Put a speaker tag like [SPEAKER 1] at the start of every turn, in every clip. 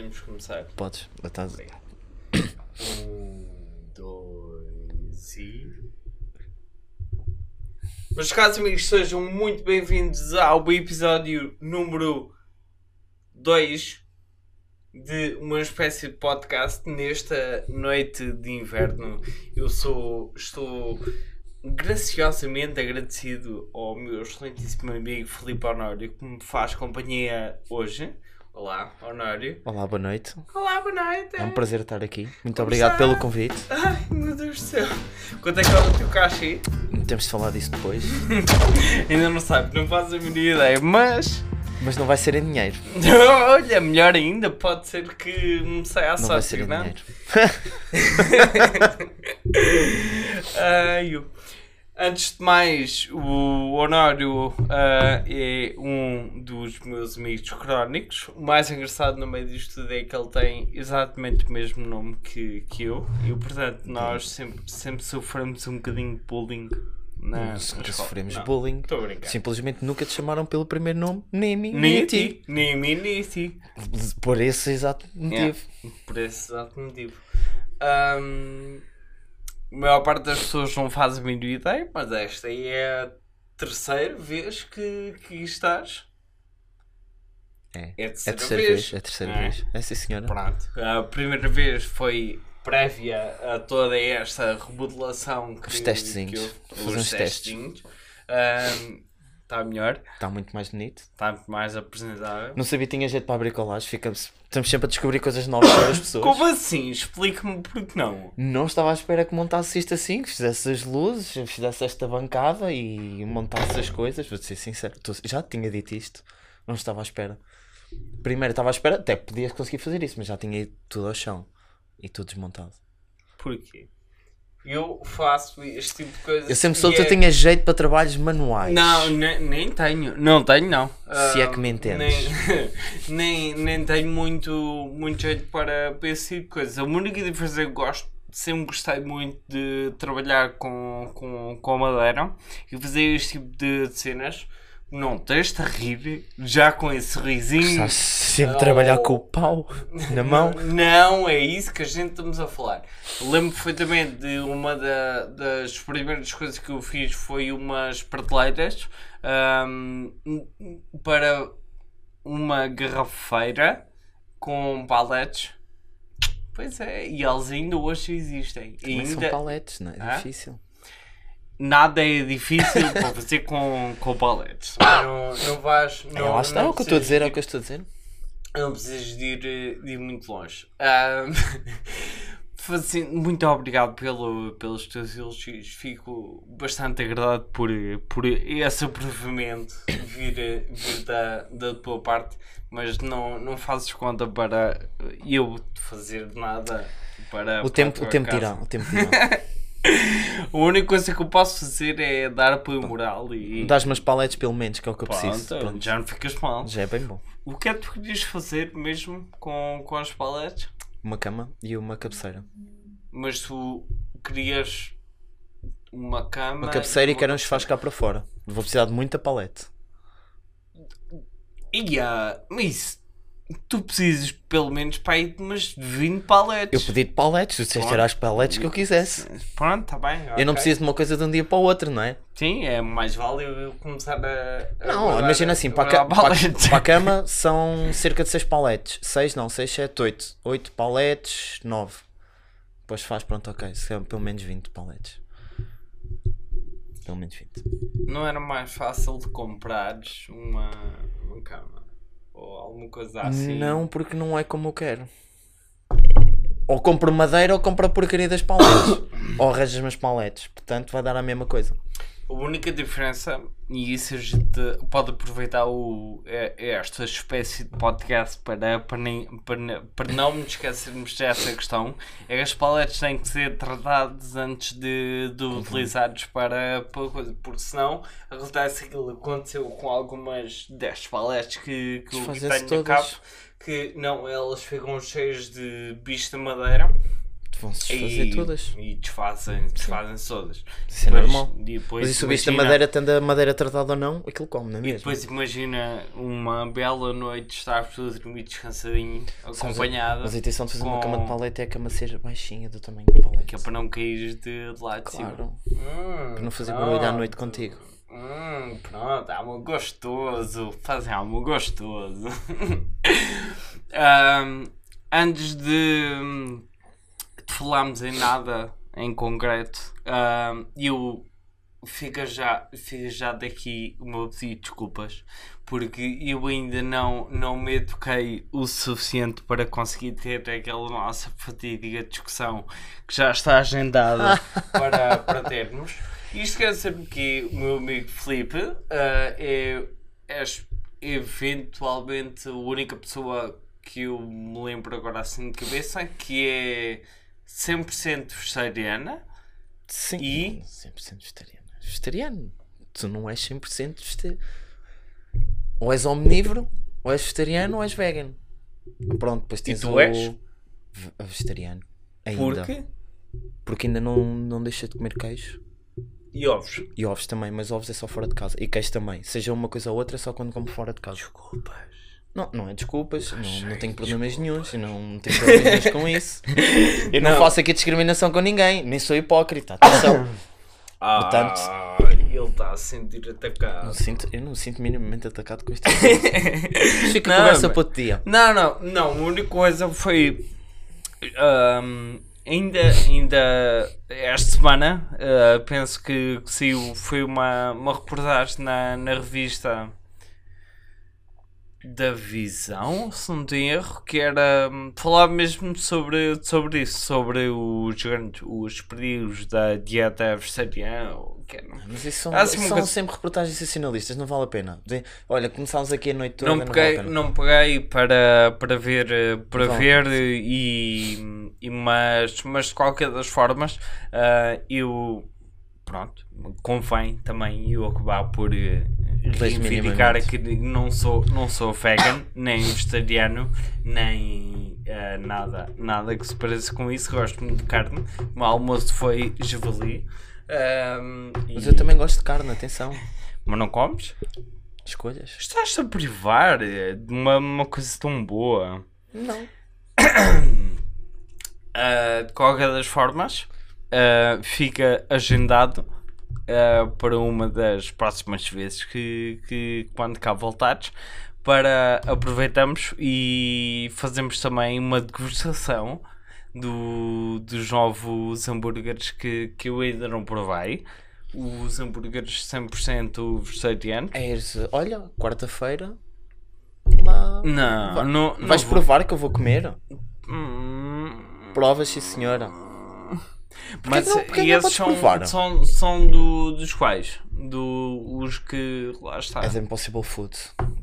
[SPEAKER 1] podemos começar.
[SPEAKER 2] Podes, estás.
[SPEAKER 1] Um, dois e. Meus caros amigos, sejam muito bem-vindos ao episódio número 2 de uma espécie de podcast nesta noite de inverno. Eu sou, estou graciosamente agradecido ao meu excelentíssimo amigo Filipe Honório que me faz companhia hoje. Olá, Honório.
[SPEAKER 2] Olá, boa noite.
[SPEAKER 1] Olá, boa noite.
[SPEAKER 2] É um prazer estar aqui. Muito
[SPEAKER 1] Como
[SPEAKER 2] obrigado
[SPEAKER 1] está?
[SPEAKER 2] pelo convite.
[SPEAKER 1] Ai, meu Deus do céu. Quanto é que é o teu cachê?
[SPEAKER 2] Temos de falar disso depois.
[SPEAKER 1] Ainda não sabe, não faz a mínima ideia, mas.
[SPEAKER 2] Mas não vai ser em dinheiro.
[SPEAKER 1] Olha, melhor ainda, pode ser que me saia a
[SPEAKER 2] Não vai ser em
[SPEAKER 1] não?
[SPEAKER 2] dinheiro.
[SPEAKER 1] Ai, eu- Antes de mais, o Honório ah, é um dos meus amigos crónicos. O mais engraçado no meio disto tudo é que ele tem exatamente o mesmo nome que, que eu. E, portanto, nós sempre, sempre sofremos um bocadinho de bullying na,
[SPEAKER 2] sofremos
[SPEAKER 1] Não,
[SPEAKER 2] bullying. Simplesmente nunca te chamaram pelo primeiro nome, nem a mim, nem a ti.
[SPEAKER 1] nem a mim, nem a ti.
[SPEAKER 2] Por esse exato motivo.
[SPEAKER 1] Por esse exato motivo. Ahm, a maior parte das pessoas não faz a mínima ideia, mas esta aí é a terceira vez que, que estás.
[SPEAKER 2] É.
[SPEAKER 1] É a
[SPEAKER 2] É
[SPEAKER 1] terceira,
[SPEAKER 2] a terceira
[SPEAKER 1] vez.
[SPEAKER 2] vez. É a terceira
[SPEAKER 1] é?
[SPEAKER 2] vez. É sim, senhora.
[SPEAKER 1] Pronto. A primeira vez foi prévia a toda esta remodelação que,
[SPEAKER 2] Os testezinhos.
[SPEAKER 1] que
[SPEAKER 2] fazer
[SPEAKER 1] Os
[SPEAKER 2] testes.
[SPEAKER 1] testezinhos. Está melhor,
[SPEAKER 2] Está muito mais bonito.
[SPEAKER 1] está muito mais apresentável.
[SPEAKER 2] Não sabia que tinha jeito para abrir colagem. Ficamos... Estamos sempre a descobrir coisas novas sobre as pessoas.
[SPEAKER 1] Como assim? Explica-me porque não.
[SPEAKER 2] Não estava à espera que montasse isto assim, que fizesse as luzes, fizesse esta bancada e montasse as coisas. Vou ser sincero, tô- já tinha dito isto, não estava à espera. Primeiro estava à espera, até podias conseguir fazer isso, mas já tinha ido tudo ao chão e tudo desmontado.
[SPEAKER 1] Porquê? Eu faço este tipo de coisas.
[SPEAKER 2] Eu sempre soube que
[SPEAKER 1] é-
[SPEAKER 2] eu tinha jeito para trabalhos manuais.
[SPEAKER 1] Não, ne- nem tenho. Não tenho, não.
[SPEAKER 2] Se é
[SPEAKER 1] Ah,
[SPEAKER 2] que me entendes.
[SPEAKER 1] Nem, nem, nem tenho muito, muito jeito para, para esse tipo de coisas. A única diferença é que gosto, sempre gostei muito de trabalhar com, com, com madeira e fazer este tipo de cenas. Não tens-te a rir, já com esse sorrisinho.
[SPEAKER 2] Estás sempre a trabalhar com o pau na mão.
[SPEAKER 1] Não, é isso que a gente estamos a falar. Lembro perfeitamente de uma da- das primeiras coisas que eu fiz foi umas prateleiras ahm, para uma garrafeira com paletes. Pois é, e eles ainda hoje existem.
[SPEAKER 2] Mas são
[SPEAKER 1] ainda
[SPEAKER 2] paletes, não é
[SPEAKER 1] Hã?
[SPEAKER 2] difícil.
[SPEAKER 1] Nada é difícil para fazer com, com paletes. Não, não vais.
[SPEAKER 2] É,
[SPEAKER 1] Não,
[SPEAKER 2] lá está, é
[SPEAKER 1] não
[SPEAKER 2] o que eu estou a dizer, é o que eu estou a dizer.
[SPEAKER 1] não precisas de ir, eh, de ir muito longe. Ah, Fazendo, muito obrigado pelo, pelos teus elogios. Fico bastante agradado por, por esse aprovamento vir, vir da, da tua parte, mas não, não fazes conta para eu fazer nada para.
[SPEAKER 2] O
[SPEAKER 1] para
[SPEAKER 2] tempo,
[SPEAKER 1] a tua
[SPEAKER 2] o tempo
[SPEAKER 1] casa.
[SPEAKER 2] dirá, o tempo dirá.
[SPEAKER 1] A única coisa que eu posso fazer é dar apoio moral e.
[SPEAKER 2] Dás-me as paletes pelo menos, que é o que eu preciso.
[SPEAKER 1] Pronto, já não ficas mal.
[SPEAKER 2] já é bem bom.
[SPEAKER 1] O que é que tu querias fazer mesmo com, com as paletes?
[SPEAKER 2] Uma cama e uma cabeceira.
[SPEAKER 1] Mas tu querias uma cama.
[SPEAKER 2] Uma cabeceira e
[SPEAKER 1] uma
[SPEAKER 2] quero um churrasco cá para fora. Vou precisar de muita palete.
[SPEAKER 1] Ia, mas tu precisas pelo menos para aí de umas 20 paletes.
[SPEAKER 2] Eu pedi de paletes, tu disseste era as paletes que eu quisesse.
[SPEAKER 1] Pronto, está bem.
[SPEAKER 2] Eu não
[SPEAKER 1] ok.
[SPEAKER 2] preciso de uma coisa de um dia para o outro, não é?
[SPEAKER 1] Sim, é mais vale eu começar a. a
[SPEAKER 2] Não,
[SPEAKER 1] guardar-
[SPEAKER 2] imagina assim, para a,
[SPEAKER 1] guardar
[SPEAKER 2] para a- para a cama são cerca de 6 paletes. 6 não, 6, 7, 8. 8 paletes, 9. Depois faz, pronto, ok. Se pelo menos 20 paletes. Pelo menos 20.
[SPEAKER 1] Não era mais fácil de comprares uma, uma cama? Ou alguma coisa assim?
[SPEAKER 2] Não, porque não é como eu quero. Ou compro madeira ou compro a porcaria das paletes. ou arranjas as paletes. Portanto, vai dar a mesma coisa.
[SPEAKER 1] A única diferença, e isso a gente pode aproveitar o, é- é esta espécie de podcast para, para, nem- para, para não nos esquecermos dessa questão, é que as paletes têm que ser tratadas antes de, de utilizados para, para coisa, porque senão acontece aquilo que aconteceu com algumas destas paletes que, que eu
[SPEAKER 2] Desfazem-se
[SPEAKER 1] tenho a cabo, que não, elas ficam cheias de bicho de madeira.
[SPEAKER 2] vão-se desfazer
[SPEAKER 1] e,
[SPEAKER 2] todas.
[SPEAKER 1] e desfazem, desfazem todas.
[SPEAKER 2] Isso é
[SPEAKER 1] Depois-
[SPEAKER 2] normal.
[SPEAKER 1] Depois,
[SPEAKER 2] Mas e se o bicho da
[SPEAKER 1] imagina-
[SPEAKER 2] madeira, tendo a madeira tardada ou não, aquilo come, não é
[SPEAKER 1] E
[SPEAKER 2] mesmo?
[SPEAKER 1] depois imagina uma bela noite estar tudo a dormir descansadinho, acompanhada,
[SPEAKER 2] Mas a intenção de fazer uma
[SPEAKER 1] com-
[SPEAKER 2] cama de palete é a cama ser baixinha do tamanho do palete.
[SPEAKER 1] que é para não cair de, de lado de cima.
[SPEAKER 2] Claro.
[SPEAKER 1] Hum,
[SPEAKER 2] Para não fazer barulho à
[SPEAKER 1] pronto.
[SPEAKER 2] noite contigo.
[SPEAKER 1] Hum, pronto, algo gostoso. Fazem algo gostoso. Ahm, antes de, de falarmos em nada em concreto, ahm, eu fica já, fica já daqui o meu pedido de desculpas porque eu ainda não, não me eduquei o suficiente para conseguir ter aquela nossa fatídica discussão que já está agendada para, para termos. Isto quer dizer que o meu amigo Felipe ah, é, é eventualmente a única pessoa que eu me lembro agora assim de cabeça que é 100% vegetariana.
[SPEAKER 2] Sim.
[SPEAKER 1] E?
[SPEAKER 2] 100% vegetariano. Vegetariano. Tu não és 100% vegetariano. Ou és omnívoro, ou és vegetariano, ou és vegan. Pronto, depois tens
[SPEAKER 1] tu
[SPEAKER 2] o...
[SPEAKER 1] és?
[SPEAKER 2] ve- vegetariano. Ainda.
[SPEAKER 1] Porque?
[SPEAKER 2] Porque ainda não, não deixa de comer queijo.
[SPEAKER 1] E ovos.
[SPEAKER 2] E ovos também, mas ovos é só fora de casa. E queijo também. Seja uma coisa ou outra, é só quando como fora de casa.
[SPEAKER 1] Desculpas.
[SPEAKER 2] Não, não é desculpas, não, não tenho problemas nenhums, não, tenho problemas com isso. Eu não,
[SPEAKER 1] Não.
[SPEAKER 2] faço aqui discriminação com ninguém, nem sou hipócrita, atenção.
[SPEAKER 1] Ah,
[SPEAKER 2] Portanto-
[SPEAKER 1] ele está a sentir atacado.
[SPEAKER 2] Não sinto, eu não me sinto minimamente atacado com isto. Fica
[SPEAKER 1] Não,
[SPEAKER 2] conversa
[SPEAKER 1] mas-
[SPEAKER 2] para outro dia.
[SPEAKER 1] Não, não, não. A única coisa foi. ahm, ainda, ainda esta semana, ah, penso que saiu, foi uma, uma reportagem na, na revista da Visão, se não tenho erro, que era hum, falar mesmo sobre, sobre isso, sobre os, grandes- os perigos da dieta vegetariana. que era.
[SPEAKER 2] Mas isso são,
[SPEAKER 1] Ah, sim,
[SPEAKER 2] isso
[SPEAKER 1] uma
[SPEAKER 2] são
[SPEAKER 1] coisa-
[SPEAKER 2] sempre reportagens sensacionalistas, não vale a pena. Olha, começámos aqui a noite toda,
[SPEAKER 1] não
[SPEAKER 2] não,
[SPEAKER 1] peguei,
[SPEAKER 2] vale a pena.
[SPEAKER 1] não peguei para, para ver, eh, para
[SPEAKER 2] Vale.
[SPEAKER 1] ver eh, e, e mas, mas de qualquer das formas ah, eu pronto, convém também eu acabar por reivindicar que não sou, não sou vegan, nem vegetariano, nem ah, nada, nada que se pareça com isso, gosto muito de carne, o meu almoço foi javali. ahm,
[SPEAKER 2] Mas
[SPEAKER 1] e-
[SPEAKER 2] eu também gosto de carne, atenção.
[SPEAKER 1] Mas não comes?
[SPEAKER 2] Escolhas?
[SPEAKER 1] Estás-te a privar eh, de uma, uma coisa tão boa.
[SPEAKER 2] Não.
[SPEAKER 1] Ah, de qualquer das formas, ah, fica agendado ah, para uma das próximas vezes que, que quando cá voltares, para aproveitamos e fazemos também uma degustação do, dos novos hambúrgueres que, que eu ainda não provei. Os hambúrgueres 100% vegetarianos.
[SPEAKER 2] É esse, olha, quarta-feira. Lá...
[SPEAKER 1] Não,
[SPEAKER 2] Vai-
[SPEAKER 1] não, não
[SPEAKER 2] Vais
[SPEAKER 1] vou.
[SPEAKER 2] provar que eu vou comer?
[SPEAKER 1] Hum,
[SPEAKER 2] Provas, sim senhora.
[SPEAKER 1] Mas
[SPEAKER 2] não- porque
[SPEAKER 1] e esses são,
[SPEAKER 2] provar?
[SPEAKER 1] são, são do, dos quais? Do, os que lá está.
[SPEAKER 2] É da Impossible Food.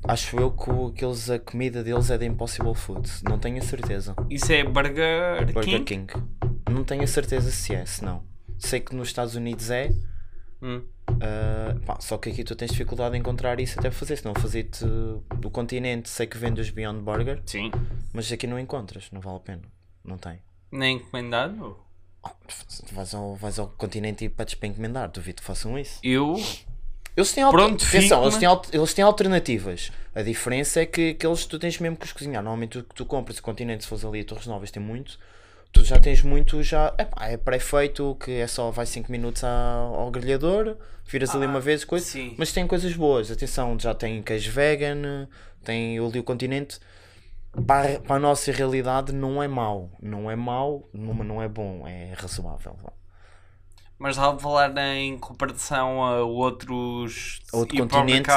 [SPEAKER 2] Acho eu que, o- que eles, a comida deles é da Impossible Food. Não tenho a certeza.
[SPEAKER 1] Isso é Burger,
[SPEAKER 2] Burger
[SPEAKER 1] King?
[SPEAKER 2] King. Não tenho a certeza se é, se não. Sei que nos Estados Unidos é.
[SPEAKER 1] Hum.
[SPEAKER 2] ah, pá, só que aqui tu tens dificuldade em encontrar isso até fazer. Se não fazer-te do continente, sei que vende os Beyond Burger,
[SPEAKER 1] Sim.
[SPEAKER 2] mas aqui não encontras, não vale a pena. Não tem.
[SPEAKER 1] Nem encomendado?
[SPEAKER 2] Vais ao, vais ao continente e pedes para encomendar, duvido que façam isso.
[SPEAKER 1] Eu?
[SPEAKER 2] Eles têm.
[SPEAKER 1] Pronto,
[SPEAKER 2] Atenção, eles, têm eles têm alternativas. A diferença é que, que eles tu tens mesmo que os cozinhar. Normalmente que tu compras, o continente, se fores ali a Torres Novas, tem muito. Tu já tens muito, já epá, é pré-feito, que é só vai 5 minutos ao, ao grelhador, viras ali uma vez, coisa.
[SPEAKER 1] Ah, sim.
[SPEAKER 2] Mas tem coisas boas. Atenção, já tem queijo vegan, tem ali o continente. Para, para a nossa realidade não é mau. Não é mau, não, não é bom, é razoável.
[SPEAKER 1] Mas estava a falar em comparação a outros
[SPEAKER 2] outro continente,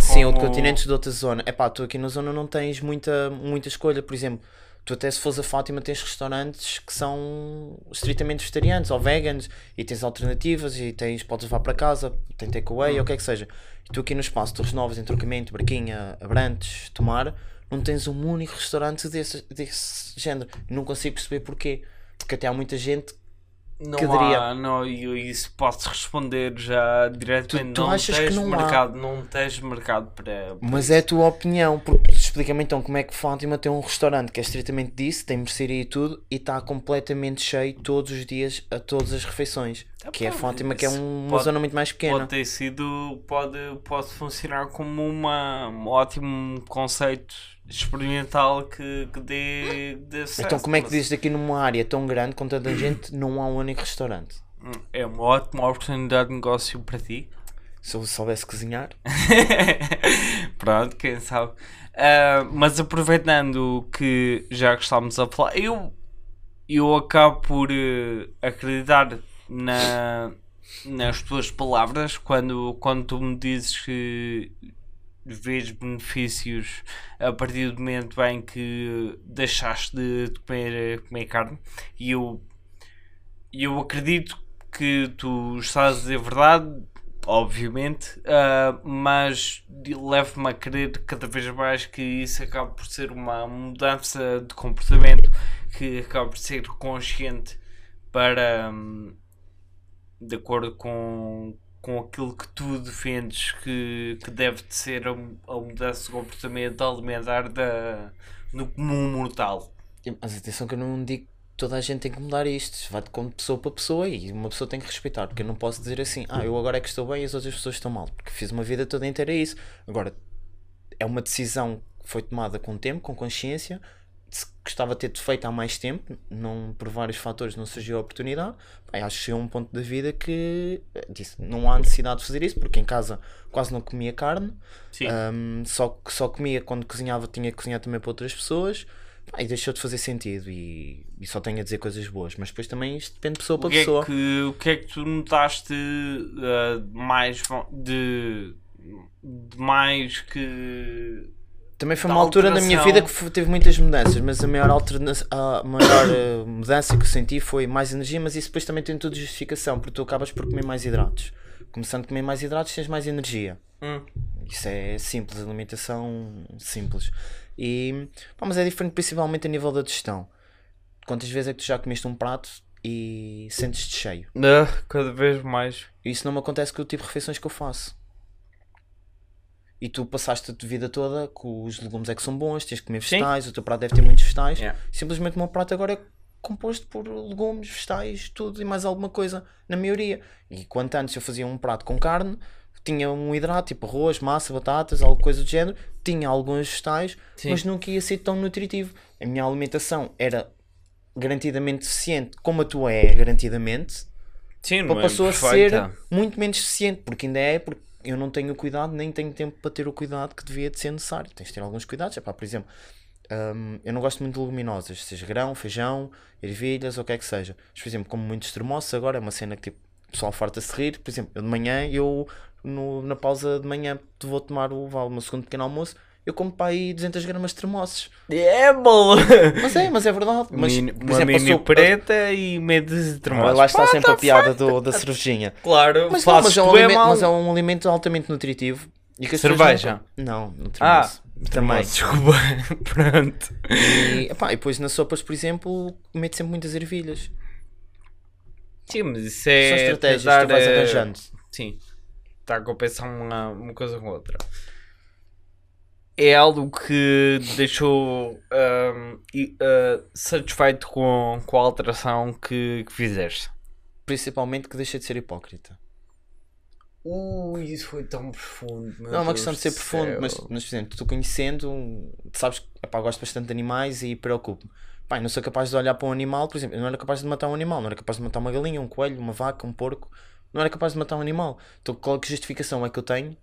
[SPEAKER 2] sim,
[SPEAKER 1] como-
[SPEAKER 2] outro continente de outra zona. É pá, tu aqui na zona não tens muita, muita escolha. Por exemplo, tu até se fores a Fátima tens restaurantes que são estritamente vegetarianos ou veganos e tens alternativas e tens, podes levar para casa, tem takeaway ou o que é que seja. E tu aqui no espaço Torres Novas, Entrocamento, Barquinha, Abrantes, Tomar, não tens um único restaurante desse, desse género. Não consigo perceber porquê. Porque até há muita gente
[SPEAKER 1] Não
[SPEAKER 2] que
[SPEAKER 1] há, não, eu isso posso responder já diretamente.
[SPEAKER 2] Tu- tu
[SPEAKER 1] não
[SPEAKER 2] achas que
[SPEAKER 1] tens
[SPEAKER 2] não há?
[SPEAKER 1] mercado, não tens mercado para. para
[SPEAKER 2] Mas
[SPEAKER 1] isso.
[SPEAKER 2] é a tua opinião, porque explica-me então como é que Fátima tem um restaurante que é estritamente disso, tem mercearia e tudo, e está completamente cheio todos os dias a todas as refeições.
[SPEAKER 1] Tá
[SPEAKER 2] que é Fátima, que é um- uma
[SPEAKER 1] pode-
[SPEAKER 2] zona muito mais pequena.
[SPEAKER 1] Pode ter sido, pode, pode funcionar como uma, um ótimo conceito experimental que, que dê, dê sucesso.
[SPEAKER 2] Então, como é que
[SPEAKER 1] Mas
[SPEAKER 2] dizes aqui numa área tão grande, com tanta gente, não há um único restaurante?
[SPEAKER 1] É uma ótima oportunidade de negócio para ti.
[SPEAKER 2] Se eu soubesse cozinhar,
[SPEAKER 1] Pronto, quem sabe. Ah, mas aproveitando que já que estamos a falar, eu, eu acabo por eh, acreditar na, nas tuas palavras quando, quando tu me dizes que vês benefícios a partir do momento em que deixaste de comer, comer carne. E eu, eu acredito que tu estás a dizer verdade obviamente, ah, mas leva-me a crer cada vez mais que isso acaba por ser uma mudança de comportamento que acaba por ser consciente para hum, de acordo com, com aquilo que tu defendes que, que deve de ser a, a mudança de comportamento alimentar da, no comum mortal.
[SPEAKER 2] mas atenção que eu não digo que toda a gente tem que mudar. Isto vai de como pessoa para pessoa e uma pessoa tem que respeitar. Porque eu não posso dizer assim, ah, eu agora é que estou bem e as outras pessoas estão mal. Porque fiz uma vida toda inteira isso. Agora, é uma decisão que foi tomada com tempo, com consciência. Gostava de ter feito há mais tempo, não, por vários fatores não surgiu a oportunidade. Bem, acho que chegou um ponto da vida que eh, disse, não há necessidade de fazer isso, porque em casa quase não comia carne. Um, só, só comia quando cozinhava, tinha que cozinhar também para outras pessoas. E deixou de fazer sentido e, e só tenho a dizer coisas boas. Mas depois também isto depende de pessoa
[SPEAKER 1] O
[SPEAKER 2] para
[SPEAKER 1] que, é
[SPEAKER 2] pessoa.
[SPEAKER 1] que, o que é que tu notaste ah, mais de, de mais que
[SPEAKER 2] Também foi uma altura na minha vida que teve muitas mudanças, mas a maior, alterna a maior eh, mudança que eu senti foi mais energia, mas isso depois também tem tudo justificação, porque tu acabas por comer mais hidratos. Começando a comer mais hidratos, tens mais energia.
[SPEAKER 1] Hum.
[SPEAKER 2] Isso é simples, alimentação simples. E, pá, mas é diferente principalmente a nível da digestão. Quantas vezes é que tu já comeste um prato e sentes-te cheio?
[SPEAKER 1] Ah, cada vez mais.
[SPEAKER 2] Isso não me acontece com o tipo de refeições que eu faço. E tu passaste a tua vida toda com os legumes é que são bons, tens que comer
[SPEAKER 1] Sim.
[SPEAKER 2] vegetais, o teu prato deve ter muitos vegetais.
[SPEAKER 1] Yeah.
[SPEAKER 2] Simplesmente o meu prato agora é composto por legumes, vegetais, tudo e mais alguma coisa, na maioria. E quanto antes eu fazia um prato com carne, tinha um hidrato, tipo arroz, massa, batatas, alguma coisa do género, tinha alguns vegetais,
[SPEAKER 1] Sim.
[SPEAKER 2] mas nunca ia ser tão nutritivo. A minha alimentação era garantidamente deficiente, como a tua é garantidamente,
[SPEAKER 1] Sim, é
[SPEAKER 2] passou a
[SPEAKER 1] perfeita.
[SPEAKER 2] ser muito menos eficiente, porque ainda é, porque eu não tenho cuidado, nem tenho tempo para ter o cuidado que devia de ser necessário. Tens de ter alguns cuidados, é pá, por exemplo, hum, eu não gosto muito de leguminosas, seja grão, feijão, ervilhas ou o que é que seja. Mas, por exemplo, como muitos termossos agora, é uma cena que tipo, o pessoal farta-se rir, por exemplo, eu de manhã, eu no- na pausa de manhã vou tomar o, meu segundo pequeno almoço, eu como para aí 200 gramas de termossos.
[SPEAKER 1] É, bolo!
[SPEAKER 2] Mas é, mas é verdade. Mas,
[SPEAKER 1] Mini-
[SPEAKER 2] por
[SPEAKER 1] uma
[SPEAKER 2] exemplo,
[SPEAKER 1] mini
[SPEAKER 2] passou-
[SPEAKER 1] preta e meio de
[SPEAKER 2] Ah,
[SPEAKER 1] termossos.
[SPEAKER 2] Lá está
[SPEAKER 1] Pá,
[SPEAKER 2] sempre
[SPEAKER 1] tá
[SPEAKER 2] a piada do, da cervejinha.
[SPEAKER 1] Claro,
[SPEAKER 2] Mas, não, mas, é um alimento,
[SPEAKER 1] mal.
[SPEAKER 2] mas é um alimento altamente nutritivo. E
[SPEAKER 1] Cerveja?
[SPEAKER 2] Não, não,
[SPEAKER 1] Ah,
[SPEAKER 2] também.
[SPEAKER 1] Desculpa, pronto.
[SPEAKER 2] E, epá, e depois nas sopas, por exemplo, mete sempre muitas ervilhas.
[SPEAKER 1] Sim, mas isso é.
[SPEAKER 2] São estratégias que tu vais
[SPEAKER 1] eh,
[SPEAKER 2] arranjando.
[SPEAKER 1] Sim. Está a compensar uma, uma coisa com a outra. É algo que deixou e, ah, satisfeito com, com a alteração que, que fizeste.
[SPEAKER 2] Principalmente que deixa de ser hipócrita.
[SPEAKER 1] Ui, isso foi tão profundo.
[SPEAKER 2] não é uma questão de ser
[SPEAKER 1] do
[SPEAKER 2] profundo, mas, mas por exemplo, tu conhecendo, sabes que gosto bastante de animais e preocupo-me. Eu não sou capaz de olhar para um animal, por exemplo, eu não era capaz de matar um animal, não era capaz de matar uma galinha, um coelho, uma vaca, um porco, não era capaz de matar um animal. Então qual que justificação é que eu tenho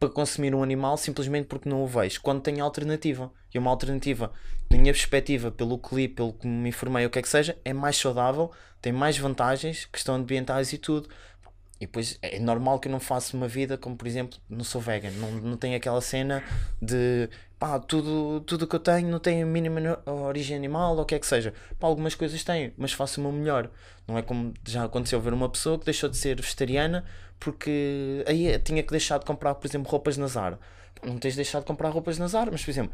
[SPEAKER 2] para consumir um animal simplesmente porque não o vejo, quando tenho alternativa. E uma alternativa, na minha perspectiva, pelo que li, pelo que me informei, o que é que seja, é mais saudável, tem mais vantagens, questão ambientais e tudo. E depois é normal que eu não faça uma vida como, por exemplo, não sou vegan, não, não tenho aquela cena de pá, tudo tudo que eu tenho não tem a mínima origem animal ou o que é que seja. Pá, algumas coisas têm, mas faço o meu melhor. Não é como já aconteceu ver uma pessoa que deixou de ser vegetariana porque aí tinha que deixar de comprar, por exemplo, roupas na Zara. Não tens de deixar de comprar roupas na Zara, mas por exemplo,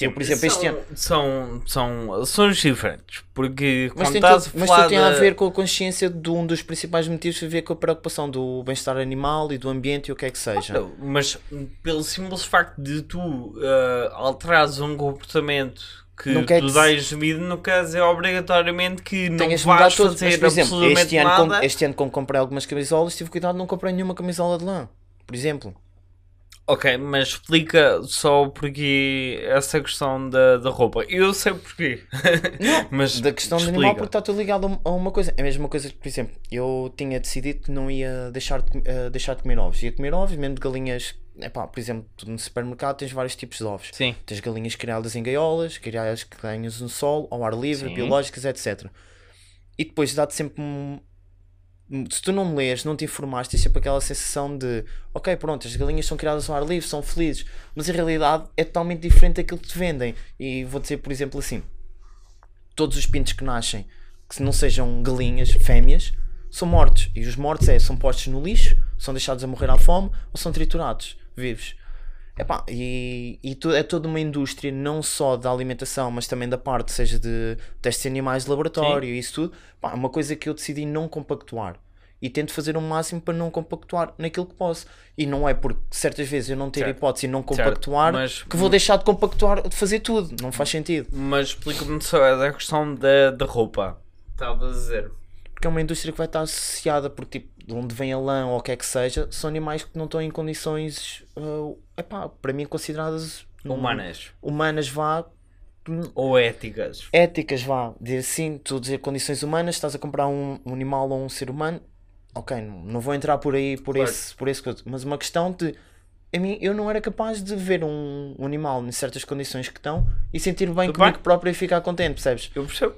[SPEAKER 2] Eu, por exemplo, este
[SPEAKER 1] são,
[SPEAKER 2] ano.
[SPEAKER 1] São, são ações diferentes. Porque
[SPEAKER 2] Mas, tem tudo,
[SPEAKER 1] a
[SPEAKER 2] mas tudo tem a ver com a consciência de um dos principais motivos que ver com a preocupação do bem-estar animal e do ambiente e o que é que seja.
[SPEAKER 1] Mas pelo simples facto de tu eh, alterares um comportamento que
[SPEAKER 2] Não
[SPEAKER 1] tu dás vida, não quer dizer obrigatoriamente que não
[SPEAKER 2] Tenhas de mudar
[SPEAKER 1] vais
[SPEAKER 2] tudo.
[SPEAKER 1] fazer
[SPEAKER 2] Mas, por exemplo,
[SPEAKER 1] absolutamente
[SPEAKER 2] este ano, com-
[SPEAKER 1] nada.
[SPEAKER 2] este ano, como comprei algumas camisolas, tive cuidado de não comprar nenhuma camisola de lã. Por exemplo.
[SPEAKER 1] Ok, mas explica só porque essa questão da, da roupa. Eu sei porquê. mas
[SPEAKER 2] da questão do animal porque está tudo ligado a- uma coisa. É a mesma coisa que, por exemplo, eu tinha decidido que não ia deixar de, eh, deixar de comer ovos. Ia comer ovos, mesmo de galinhas. Epá, por exemplo, no supermercado tens vários tipos de ovos.
[SPEAKER 1] Sim.
[SPEAKER 2] Tens galinhas criadas em gaiolas, criadas que ganhas no sol, ao ar livre,
[SPEAKER 1] Sim.
[SPEAKER 2] biológicas, etc. E depois dá-te sempre um. Se tu não me lês, não te informaste, tens sempre aquela sensação de ok, pronto, as galinhas são criadas ao ar livre, são felizes, mas a realidade é totalmente diferente daquilo que te vendem. E vou dizer, por exemplo, assim: todos os pintos que nascem que não sejam galinhas, fêmeas, são mortos. E os mortos é, são postos no lixo, são deixados a morrer à fome ou são triturados, vivos. Epá, e e é toda uma indústria, não só da alimentação, mas também da parte, seja de testes de animais de laboratório e isso tudo. Pá, uma coisa que eu decidi não compactuar. E tento fazer o máximo para não compactuar naquilo que posso. E não é porque certas vezes eu não ter
[SPEAKER 1] Certo.
[SPEAKER 2] hipótese e não compactuar
[SPEAKER 1] mas-
[SPEAKER 2] que vou deixar de compactuar de fazer tudo. Não faz sentido.
[SPEAKER 1] Mas explica-me só é da questão da, da roupa. Estava a dizer.
[SPEAKER 2] porque é uma indústria que vai estar associada porque tipo, de onde vem a lã ou o que é que seja, são animais que não estão em condições uh, epá, para mim consideradas hum,
[SPEAKER 1] Humanas.
[SPEAKER 2] humanas vá
[SPEAKER 1] Ou éticas.
[SPEAKER 2] éticas vá, dizer assim, tu dizer condições humanas, estás a comprar um, um animal ou um ser humano, ok, não, não vou entrar por aí por
[SPEAKER 1] Claro.
[SPEAKER 2] esse, por esse mas uma questão de a mim, eu não era capaz de ver um, um animal em certas condições que estão e sentir bem
[SPEAKER 1] Tudo
[SPEAKER 2] comigo
[SPEAKER 1] bem.
[SPEAKER 2] próprio e ficar contente, percebes?
[SPEAKER 1] Eu percebo.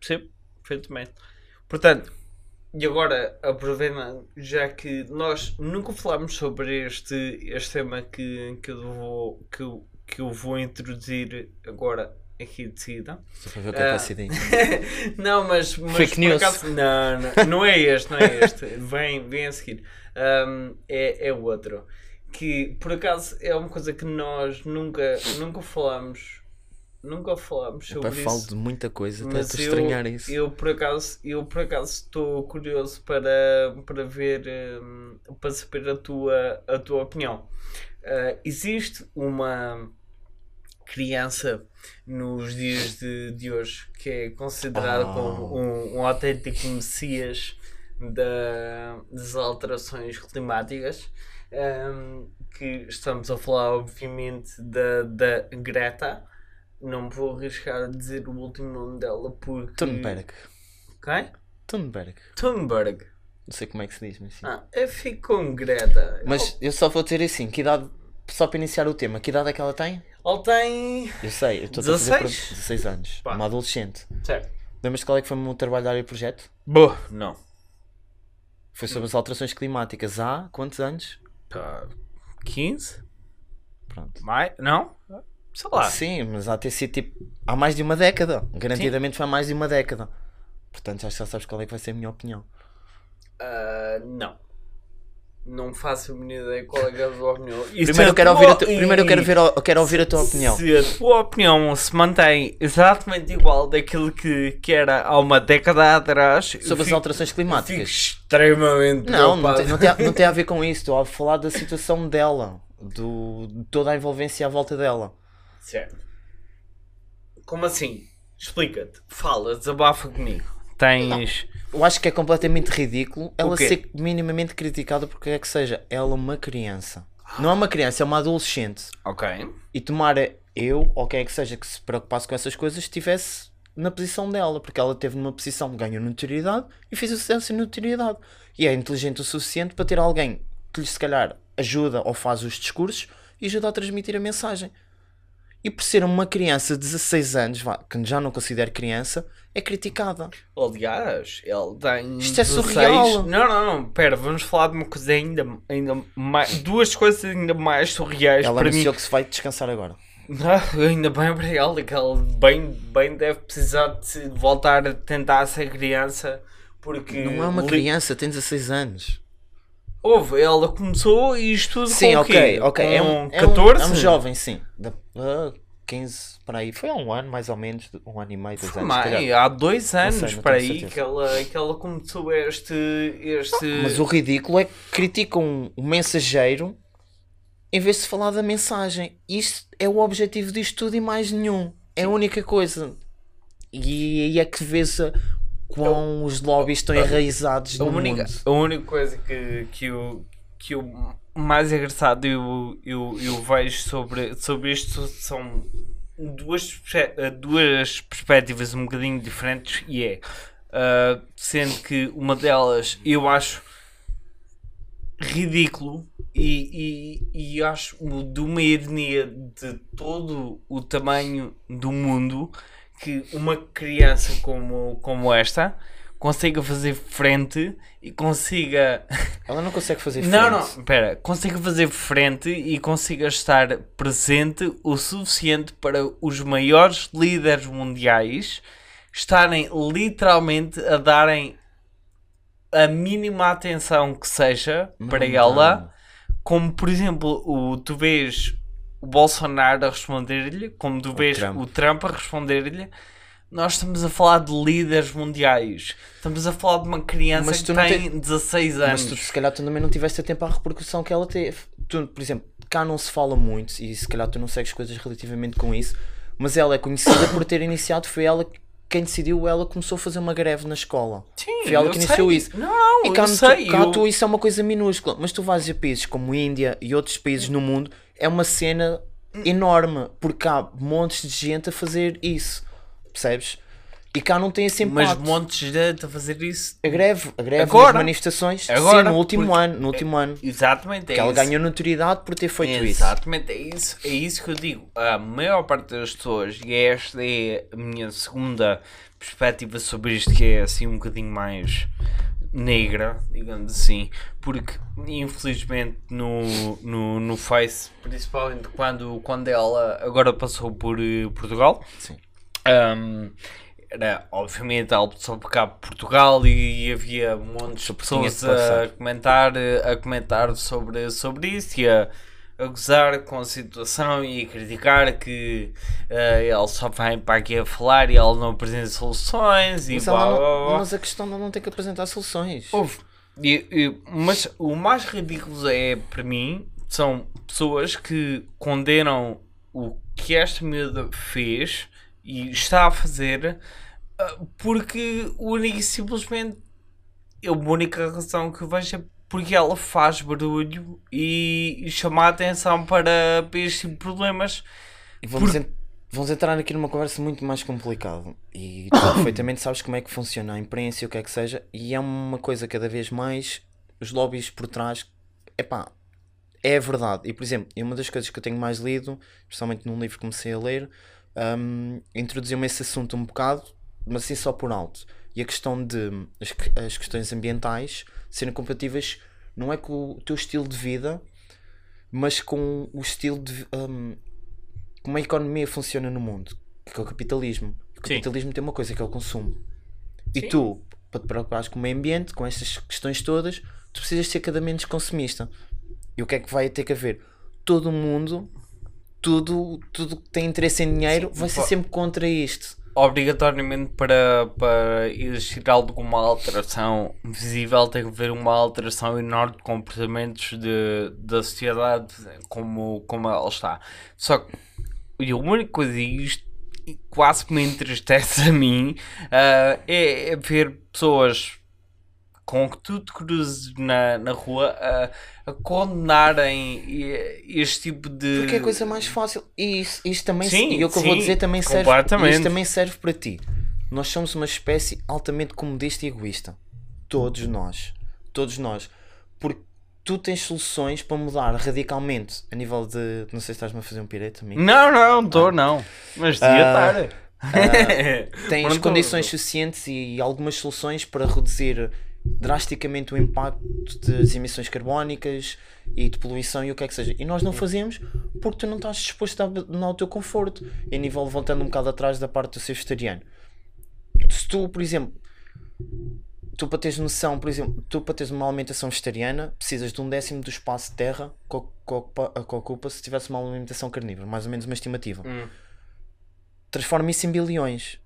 [SPEAKER 1] Percebo. Perfeitamente. Portanto, e agora aproveitando, já que nós nunca falámos sobre este, este tema que, que, eu vou, que, eu, que eu vou introduzir agora aqui de seguida.
[SPEAKER 2] Só para ver o que é que
[SPEAKER 1] Ah.
[SPEAKER 2] vai
[SPEAKER 1] não, mas, mas
[SPEAKER 2] Fake news.
[SPEAKER 1] acaso- não, não, não é este, não é este. Vem, vem a seguir. Ahm, é, é outro. Que por acaso é uma coisa que nós nunca, nunca falamos. Nunca falamos sobre
[SPEAKER 2] Epá,
[SPEAKER 1] isso.
[SPEAKER 2] falo de muita coisa, até
[SPEAKER 1] eu,
[SPEAKER 2] estranhar isso.
[SPEAKER 1] eu por acaso eu por acaso estou curioso para, para ver hum, para saber a tua, a tua opinião. Ah, existe uma criança nos dias de, de hoje que é considerada
[SPEAKER 2] Oh.
[SPEAKER 1] como um, um autêntico messias da, das alterações climáticas. hum, que estamos a falar obviamente da, da Greta. Não me vou arriscar a dizer o último nome dela porque.
[SPEAKER 2] Thunberg.
[SPEAKER 1] Quem?
[SPEAKER 2] Thunberg.
[SPEAKER 1] Thunberg.
[SPEAKER 2] Não sei como é que se diz, mas sim.
[SPEAKER 1] Ah, eu fico com Greta.
[SPEAKER 2] Mas eu só vou dizer assim, que idade, só para iniciar o tema, que idade é que ela tem?
[SPEAKER 1] Ele tem.
[SPEAKER 2] Eu sei, eu estou a fazer por
[SPEAKER 1] 16?
[SPEAKER 2] 16 anos,
[SPEAKER 1] Pá.
[SPEAKER 2] uma adolescente.
[SPEAKER 1] Certo.
[SPEAKER 2] Lembras qual é que foi o meu trabalho de área de projeto?
[SPEAKER 1] Boa. Não.
[SPEAKER 2] Foi sobre as alterações climáticas há quantos anos?
[SPEAKER 1] Pá, 15?
[SPEAKER 2] Pronto.
[SPEAKER 1] Mais? Não? Sei lá.
[SPEAKER 2] Sim, mas há ter sido tipo, há mais de uma década. Garantidamente foi há mais de uma década. Portanto, já sabes qual é que vai ser a minha opinião.
[SPEAKER 1] Ah, não. Não faço a mínima ideia qual é que é a tua opinião.
[SPEAKER 2] Primeiro eu quero
[SPEAKER 1] tua-
[SPEAKER 2] ouvir a, tu- primeiro eu quero ver, eu quero ouvir a tua opinião.
[SPEAKER 1] Se a tua opinião se mantém exatamente igual daquilo que, que era há uma década atrás,
[SPEAKER 2] Sobre as
[SPEAKER 1] fico-
[SPEAKER 2] alterações
[SPEAKER 1] fico
[SPEAKER 2] climáticas.
[SPEAKER 1] extremamente
[SPEAKER 2] Não, não tem, não, tem, a- não tem a ver com isso. Estou a falar da situação dela, do, de toda a envolvência à volta dela.
[SPEAKER 1] Certo. Como assim? Explica-te. Fala, desabafa comigo. Tens.
[SPEAKER 2] Eu acho que é completamente ridículo ela
[SPEAKER 1] quê?
[SPEAKER 2] ser minimamente criticada porque é que seja ela uma criança. Não é uma criança, é uma adolescente.
[SPEAKER 1] Ok.
[SPEAKER 2] E tomara eu, ou quem é que seja que se preocupasse com essas coisas, estivesse na posição dela, porque ela teve numa posição que ganhou notoriedade e fez sucesso em notoriedade. E é inteligente o suficiente para ter alguém que lhe se calhar ajuda ou faz os discursos e ajuda a transmitir a mensagem. E por ser uma criança de 16 anos, vá, que já não considero criança, é criticada.
[SPEAKER 1] Aliás, ele tem.
[SPEAKER 2] Isto é
[SPEAKER 1] 16
[SPEAKER 2] surreal.
[SPEAKER 1] Não, não, não. Pera, vamos falar de uma coisa ainda, ainda mais. Duas coisas ainda mais surreais
[SPEAKER 2] Ela
[SPEAKER 1] para mim.
[SPEAKER 2] anunciou que se vai descansar agora.
[SPEAKER 1] Ah, ainda bem para ela, que ele bem, bem deve precisar de voltar a tentar ser criança. Porque.
[SPEAKER 2] Não é uma criança, tem 16 anos.
[SPEAKER 1] Houve, ela começou e isto tudo
[SPEAKER 2] Sim,
[SPEAKER 1] com
[SPEAKER 2] ok, ok. É
[SPEAKER 1] Com
[SPEAKER 2] um, é um-
[SPEAKER 1] 14?
[SPEAKER 2] é um jovem, sim. Da- ah, 15 para aí. Foi há um ano, mais ou menos, um ano e meio, dois
[SPEAKER 1] Foi
[SPEAKER 2] anos.
[SPEAKER 1] mais, há dois anos para aí
[SPEAKER 2] certeza.
[SPEAKER 1] que ela, que ela começou este. este...
[SPEAKER 2] Mas o ridículo é que criticam o mensageiro em vez de falar da mensagem. Isto é o objetivo disto tudo e mais nenhum. É a única coisa. E aí é que vês quão os lobbies estão enraizados
[SPEAKER 1] a,
[SPEAKER 2] no
[SPEAKER 1] única,
[SPEAKER 2] mundo.
[SPEAKER 1] a única coisa que, que, eu, que eu mais engraçado eu, eu, eu vejo sobre, sobre isto são duas, eh, duas perspectivas um bocadinho diferentes e é ah, sendo que uma delas eu acho ridículo e, e, e acho de uma ironia de todo o tamanho do mundo que uma criança como, como esta consiga fazer frente e consiga
[SPEAKER 2] Ela não consegue fazer
[SPEAKER 1] não, não,
[SPEAKER 2] frente.
[SPEAKER 1] espera, consiga fazer frente e consiga estar presente o suficiente para os maiores líderes mundiais estarem literalmente a darem a mínima atenção que seja para
[SPEAKER 2] Não
[SPEAKER 1] ela,
[SPEAKER 2] dá.
[SPEAKER 1] como por exemplo, o, tu vês o Bolsonaro a responder-lhe, como tu vês
[SPEAKER 2] Trump.
[SPEAKER 1] o Trump a responder-lhe. Nós estamos a falar de líderes mundiais. Estamos a falar de uma criança que tem 16 anos.
[SPEAKER 2] Mas tu, se calhar, tu também não tiveste a tempo à repercussão que ela teve. Tu, por exemplo, cá não se fala muito e se calhar tu não segues coisas relativamente com isso, mas ela é conhecida por ter iniciado, foi ela quem decidiu, ela começou a fazer uma greve na escola.
[SPEAKER 1] Sim,
[SPEAKER 2] Foi ela que iniciou
[SPEAKER 1] sei.
[SPEAKER 2] isso.
[SPEAKER 1] Não,
[SPEAKER 2] E cá,
[SPEAKER 1] eu sei.
[SPEAKER 2] cá
[SPEAKER 1] eu-
[SPEAKER 2] tu isso é uma coisa minúscula, mas tu vais a países como Índia e outros países no mundo, é uma cena enorme, porque há montes de gente a fazer isso, percebes? E cá não tem esse
[SPEAKER 1] Mas
[SPEAKER 2] impacto.
[SPEAKER 1] montes de gente a fazer isso.
[SPEAKER 2] A greve, a greve
[SPEAKER 1] Agora.
[SPEAKER 2] manifestações,
[SPEAKER 1] Agora,
[SPEAKER 2] sim, no último
[SPEAKER 1] porque-
[SPEAKER 2] ano, no último ano.
[SPEAKER 1] Exatamente, é
[SPEAKER 2] Que ela
[SPEAKER 1] isso.
[SPEAKER 2] ganhou notoriedade por ter feito isso.
[SPEAKER 1] Exatamente, é isso, é isso que eu digo. A maior parte das pessoas, e esta é a minha segunda perspectiva sobre isto, que é assim um bocadinho mais negra, digamos assim, porque infelizmente no, no, no Face, principalmente quando, quando ela agora passou por eh, Portugal,
[SPEAKER 2] Sim.
[SPEAKER 1] um, era obviamente passou por cá por Portugal e, havia montes de pessoas
[SPEAKER 2] passar.
[SPEAKER 1] a comentar, a comentar sobre, sobre isso e a, a gozar com a situação e a criticar que eh, ele só vem para aqui a falar e ela não apresenta soluções e
[SPEAKER 2] Mas,
[SPEAKER 1] blá, blá, blá.
[SPEAKER 2] mas a questão não tem que apresentar soluções.
[SPEAKER 1] Houve. E- e- mas o mais ridículo é, para mim, são pessoas que condenam o que esta miúda fez e está a fazer ah, porque única e simplesmente a única razão que eu vejo é porque ela faz barulho e, e chama a atenção para, para este tipo de problemas.
[SPEAKER 2] E vamos,
[SPEAKER 1] Por-
[SPEAKER 2] en- vamos entrar aqui numa conversa muito mais complicada. E tu perfeitamente sabes como é que funciona a imprensa e o que é que seja. E é uma coisa cada vez mais. Os lobbies por trás. Epá, é verdade. E por exemplo, uma das coisas que eu tenho mais lido, especialmente num livro que comecei a ler, hum, introduziu-me esse assunto um bocado, mas assim só por alto. E a questão de as, as questões ambientais serem compatíveis não é com o teu estilo de vida, mas com o estilo de. hum, como a economia funciona no mundo, que é o capitalismo. O
[SPEAKER 1] Sim.
[SPEAKER 2] capitalismo tem uma coisa que é o consumo. E
[SPEAKER 1] Sim.
[SPEAKER 2] tu, para te preocupares com o meio ambiente, com estas questões todas, tu precisas ser cada menos consumista. E o que é que vai ter que haver? Todo mundo, tudo, tudo que tem interesse em dinheiro,
[SPEAKER 1] Sim,
[SPEAKER 2] vai ser sempre contra isto.
[SPEAKER 1] Obrigatoriamente para, para existir alguma alteração visível tem que haver uma alteração enorme de comportamentos de, da sociedade como, como ela está. Só que e a única coisa e isto quase que me entristece a mim ah, é, é ver pessoas com que tu te cruzes na, na rua a, a condenarem este tipo de.
[SPEAKER 2] Porque é a coisa mais fácil. E isso, isto também,
[SPEAKER 1] Sim,
[SPEAKER 2] e o que eu vou
[SPEAKER 1] sim,
[SPEAKER 2] dizer também serve, isto também serve para ti. Nós somos uma espécie altamente comodista e egoísta. Todos nós. Todos nós. Porque tu tens soluções para mudar radicalmente a nível de. Não sei se estás-me a fazer um pirete a mim.
[SPEAKER 1] Não, não, estou não. Mas devia
[SPEAKER 2] Ah,
[SPEAKER 1] estar.
[SPEAKER 2] Tens
[SPEAKER 1] Mas não tô-
[SPEAKER 2] condições suficientes e algumas soluções para reduzir drasticamente o impacto das emissões carbónicas e de poluição e o que é que seja. E nós não fazemos porque tu não estás disposto a abandonar o teu conforto. E a nível voltando um bocado atrás da parte do ser vegetariano. Se tu, por exemplo, tu para teres noção, por exemplo, tu para teres uma alimentação vegetariana precisas de um décimo do espaço de terra que ocupa, que ocupa se tivesse uma alimentação carnívora, mais ou menos uma estimativa.
[SPEAKER 1] Hum.
[SPEAKER 2] transforma isso em bilhões.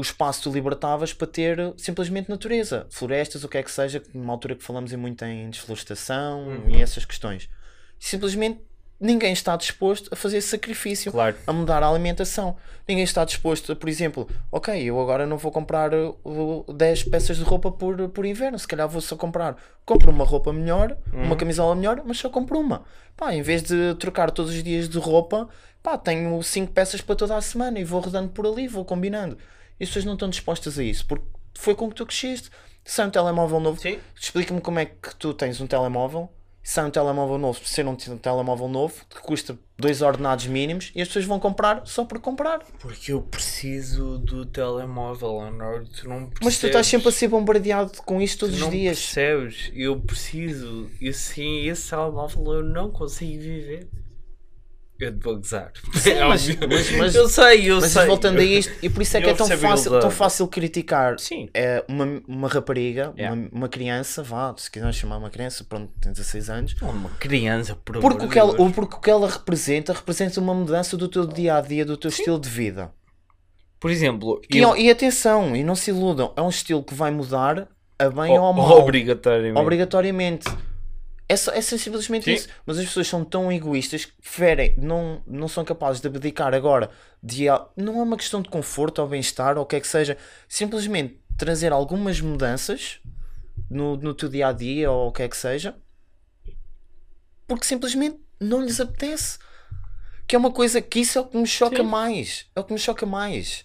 [SPEAKER 2] O espaço tu libertavas para ter simplesmente natureza, florestas, o que é que seja, numa altura que falamos em muito em desflorestação
[SPEAKER 1] Uhum.
[SPEAKER 2] e essas questões. Simplesmente ninguém está disposto a fazer esse sacrifício
[SPEAKER 1] Claro.
[SPEAKER 2] a mudar a alimentação. Ninguém está disposto a, por exemplo, ok, eu agora não vou comprar uh, 10 peças de roupa por, por inverno, se calhar vou só comprar. Compro uma roupa melhor, uma camisola melhor, mas só compro uma. Pá, em vez de trocar todos os dias de roupa, pá, tenho 5 peças para toda a semana e vou rodando por ali, vou combinando. E as pessoas não estão dispostas a isso, porque foi com que tu cresceste. Sai um telemóvel novo,
[SPEAKER 1] Sim.
[SPEAKER 2] explica-me como é que tu tens um telemóvel, sai um telemóvel novo, ser um te- telemóvel novo que custa dois ordenados mínimos e as pessoas vão comprar só por comprar.
[SPEAKER 1] Porque eu preciso do telemóvel, Honor. Tu não percebes.
[SPEAKER 2] Mas tu estás sempre a ser bombardeado com isto todos
[SPEAKER 1] Tu
[SPEAKER 2] os
[SPEAKER 1] não
[SPEAKER 2] dias.
[SPEAKER 1] percebes. Eu preciso. E sem esse telemóvel eu não consigo viver. Eu te vou gozar.
[SPEAKER 2] Sim,
[SPEAKER 1] É
[SPEAKER 2] mas- mas- mas-
[SPEAKER 1] eu sei, eu
[SPEAKER 2] Mas
[SPEAKER 1] sei.
[SPEAKER 2] voltando a isto, e por isso é que
[SPEAKER 1] Eu
[SPEAKER 2] é tão fácil, tão fácil criticar
[SPEAKER 1] Sim.
[SPEAKER 2] é, uma, uma rapariga,
[SPEAKER 1] Yeah.
[SPEAKER 2] uma, uma criança, vá, se quiser chamar uma criança, pronto, tem 16 anos,
[SPEAKER 1] Uma criança, por
[SPEAKER 2] porque o, que ela, o- porque o que ela representa, representa uma mudança do teu dia a dia, do teu estilo de vida.
[SPEAKER 1] Por exemplo,
[SPEAKER 2] E,
[SPEAKER 1] eu...
[SPEAKER 2] e atenção, e não se iludam, é um estilo que vai mudar a bem ou a mal.
[SPEAKER 1] obrigatoriamente.
[SPEAKER 2] Obrigatoriamente. É, só, é simplesmente
[SPEAKER 1] Sim.
[SPEAKER 2] isso. Mas as pessoas são tão egoístas que preferem, não, não são capazes de abdicar agora de. Não é uma questão de conforto ou bem-estar ou o que é que seja. Simplesmente trazer algumas mudanças no, no teu dia a dia ou o que é que seja. Porque simplesmente não lhes apetece. Que é uma coisa que isso é o que me choca
[SPEAKER 1] Sim.
[SPEAKER 2] mais. É o que me choca mais.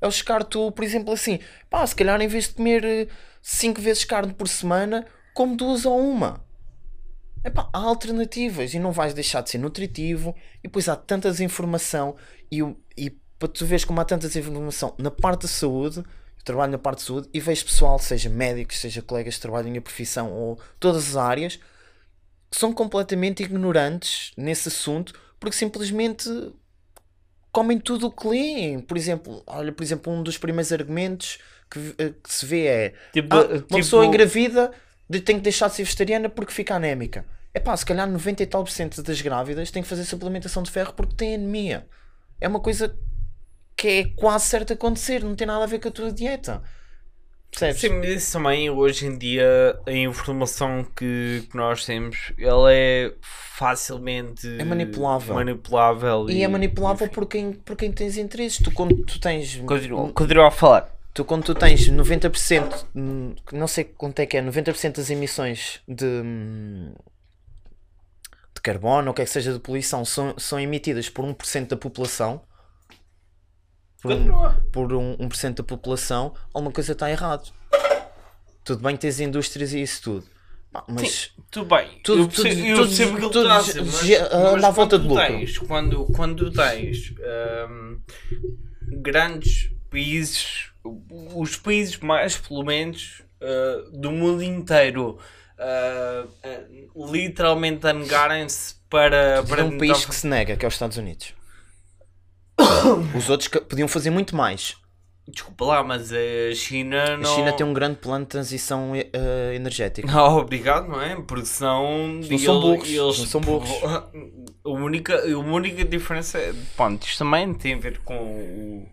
[SPEAKER 2] É o chegar tu, por exemplo, assim, pá, se calhar em vez de comer 5 vezes carne por semana, como duas ou uma. Epá, há alternativas e não vais deixar de ser nutritivo. E depois há tanta desinformação e, e para tu veres como há tanta desinformação na parte da saúde, eu trabalho na parte de saúde e vejo pessoal, seja médicos, seja colegas que trabalham em profissão ou todas as áreas, que são completamente ignorantes nesse assunto porque simplesmente comem tudo o que leem. Por exemplo, olha, por exemplo, um dos primeiros argumentos que, eh, que se vê é
[SPEAKER 1] Tipo,
[SPEAKER 2] ah,
[SPEAKER 1] tipo-
[SPEAKER 2] uma pessoa engravida de- tem que deixar de ser vegetariana porque fica anémica. É pá, se calhar 90 e tal por cento das grávidas têm que fazer suplementação de ferro porque têm anemia. É uma coisa que é quase certa a acontecer, não tem nada a ver com a tua dieta. Percebes?
[SPEAKER 1] Sim, mas isso também, hoje em dia, a informação que, que nós temos, ela é facilmente...
[SPEAKER 2] É manipulável.
[SPEAKER 1] manipulável
[SPEAKER 2] E é manipulável por quem, por quem tens interesses. Tu quando tu tens.
[SPEAKER 1] Continua, continua a falar.
[SPEAKER 2] Tu quando tu tens 90%, hum, não sei quanto é que é, 90% das emissões de, hum, de carbono, ou o que é que seja de poluição, são, são emitidas por 1% da população, por, um, por um, 1% da população, alguma coisa está errado. Tudo bem que tens indústrias e isso tudo. Mas
[SPEAKER 1] Sim, tudo bem.
[SPEAKER 2] Tudo-
[SPEAKER 1] eu percebo,
[SPEAKER 2] tudo-
[SPEAKER 1] eu percebo que
[SPEAKER 2] tudo
[SPEAKER 1] a dizer,
[SPEAKER 2] ge-
[SPEAKER 1] mas, mas
[SPEAKER 2] volta de lucro.
[SPEAKER 1] tens, quando, quando tens hum, grandes países, os países mais pelo menos uh, do mundo inteiro, uh, uh, literalmente a negarem-se para,
[SPEAKER 2] para um país que se nega, que é os Estados Unidos. Os outros podiam fazer muito mais.
[SPEAKER 1] Desculpa lá, mas a China não.
[SPEAKER 2] A China tem um grande plano de transição energética.
[SPEAKER 1] Ah, obrigado, não é? Porque senão.
[SPEAKER 2] Eles não são burros,
[SPEAKER 1] eles-
[SPEAKER 2] não são burros.
[SPEAKER 1] A única, a única diferença é. Pronto, isto também tem a ver com o,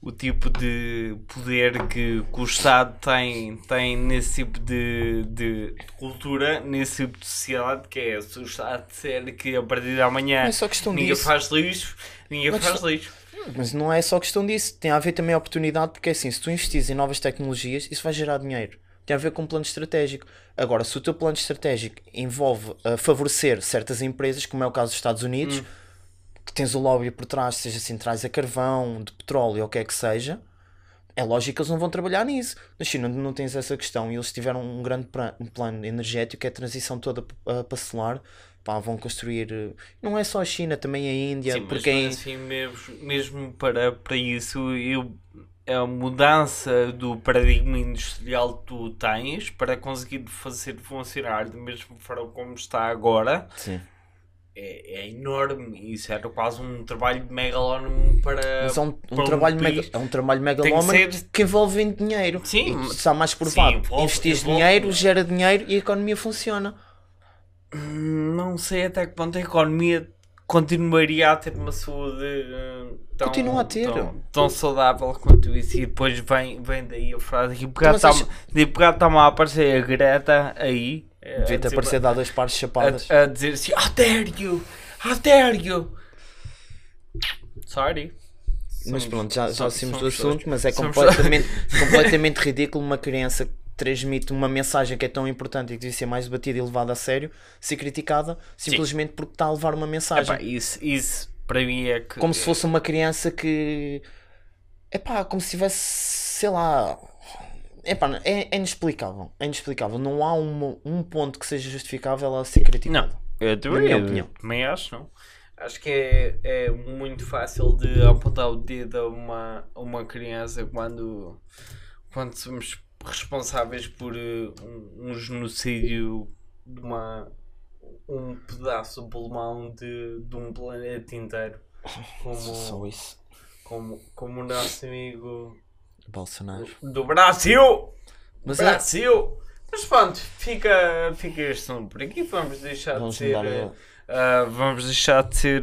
[SPEAKER 1] o tipo de poder que, que o Estado tem, tem nesse tipo de, de cultura, nesse tipo de sociedade, que é se o Estado disser que a partir de amanhã
[SPEAKER 2] é
[SPEAKER 1] ninguém
[SPEAKER 2] disso.
[SPEAKER 1] faz lixo, ninguém
[SPEAKER 2] Mas
[SPEAKER 1] faz lixo.
[SPEAKER 2] Mas não é só questão disso. Tem a ver também a oportunidade, porque é assim, se tu investires em novas tecnologias, isso vai gerar dinheiro. Tem a ver com um plano estratégico. Agora, se o teu plano estratégico envolve uh, favorecer certas empresas, como é o caso dos Estados Unidos, que tens o lobby por trás, seja centrais a carvão, de petróleo ou o que é que seja, é lógico que eles não vão trabalhar nisso. Na China não tens essa questão e eles tiveram um grande um plano energético, que é a transição toda para solar. Pá, vão construir. uh, Não é só a China, também a Índia,
[SPEAKER 1] Sim, mas
[SPEAKER 2] porque em-
[SPEAKER 1] assim, mesmo, mesmo para, para isso, eu, a mudança do paradigma industrial que tu tens para conseguir fazer funcionar da mesma forma como está agora
[SPEAKER 2] Sim.
[SPEAKER 1] É, é enorme. Isso era quase um trabalho megalónomo para.
[SPEAKER 2] Mas é um, um trabalho,
[SPEAKER 1] país.
[SPEAKER 2] mega, é um trabalho
[SPEAKER 1] que
[SPEAKER 2] megalómano
[SPEAKER 1] ser-
[SPEAKER 2] que envolve dinheiro.
[SPEAKER 1] Sim,
[SPEAKER 2] E está mais provado. Investir dinheiro, gera dinheiro e a economia funciona.
[SPEAKER 1] Não sei até que ponto a economia continuaria a ter uma saúde eh, tão,
[SPEAKER 2] Continua a ter.
[SPEAKER 1] tão, tão saudável quanto isso. E depois vem, vem daí a frase. E
[SPEAKER 2] Mas acho-
[SPEAKER 1] está-me a aparecer a Greta aí. A
[SPEAKER 2] Devia ter aparecido a dois pares de chapadas.
[SPEAKER 1] a, a dizer assim: How dare you! How dare you! Sorry.
[SPEAKER 2] Mas
[SPEAKER 1] Somos-
[SPEAKER 2] pronto, já, já
[SPEAKER 1] somos-
[SPEAKER 2] do assunto,
[SPEAKER 1] dois.
[SPEAKER 2] mas é
[SPEAKER 1] Somos
[SPEAKER 2] completamente, completamente ridículo uma criança que transmite uma mensagem que é tão importante e que devia ser mais debatida e levada a sério, ser criticada simplesmente porque está a levar uma mensagem.
[SPEAKER 1] Epá, isso, isso para mim é que.
[SPEAKER 2] como se fosse uma criança que. É pá, como se tivesse, sei lá. Epá, é, é inexplicável. É inexplicável. Não há uma- um ponto que seja justificável ela ser criticada.
[SPEAKER 1] Não, eu também,
[SPEAKER 2] minha
[SPEAKER 1] eu
[SPEAKER 2] opinião.
[SPEAKER 1] também acho, não. Acho que é, é muito fácil de apontar o dedo a uma, a uma criança quando, quando somos responsáveis por eh, um, um genocídio de uma, um pedaço de pulmão de, de um planeta inteiro.
[SPEAKER 2] Só
[SPEAKER 1] Como,
[SPEAKER 2] isso.
[SPEAKER 1] como, como o nosso amigo
[SPEAKER 2] Bolsonaro.
[SPEAKER 1] do Brasil!
[SPEAKER 2] Mas é,
[SPEAKER 1] Brasil! Mas pronto, fica, fica este nome por aqui. Vamos deixar
[SPEAKER 2] vamos
[SPEAKER 1] de ser. ah, vamos deixar de ser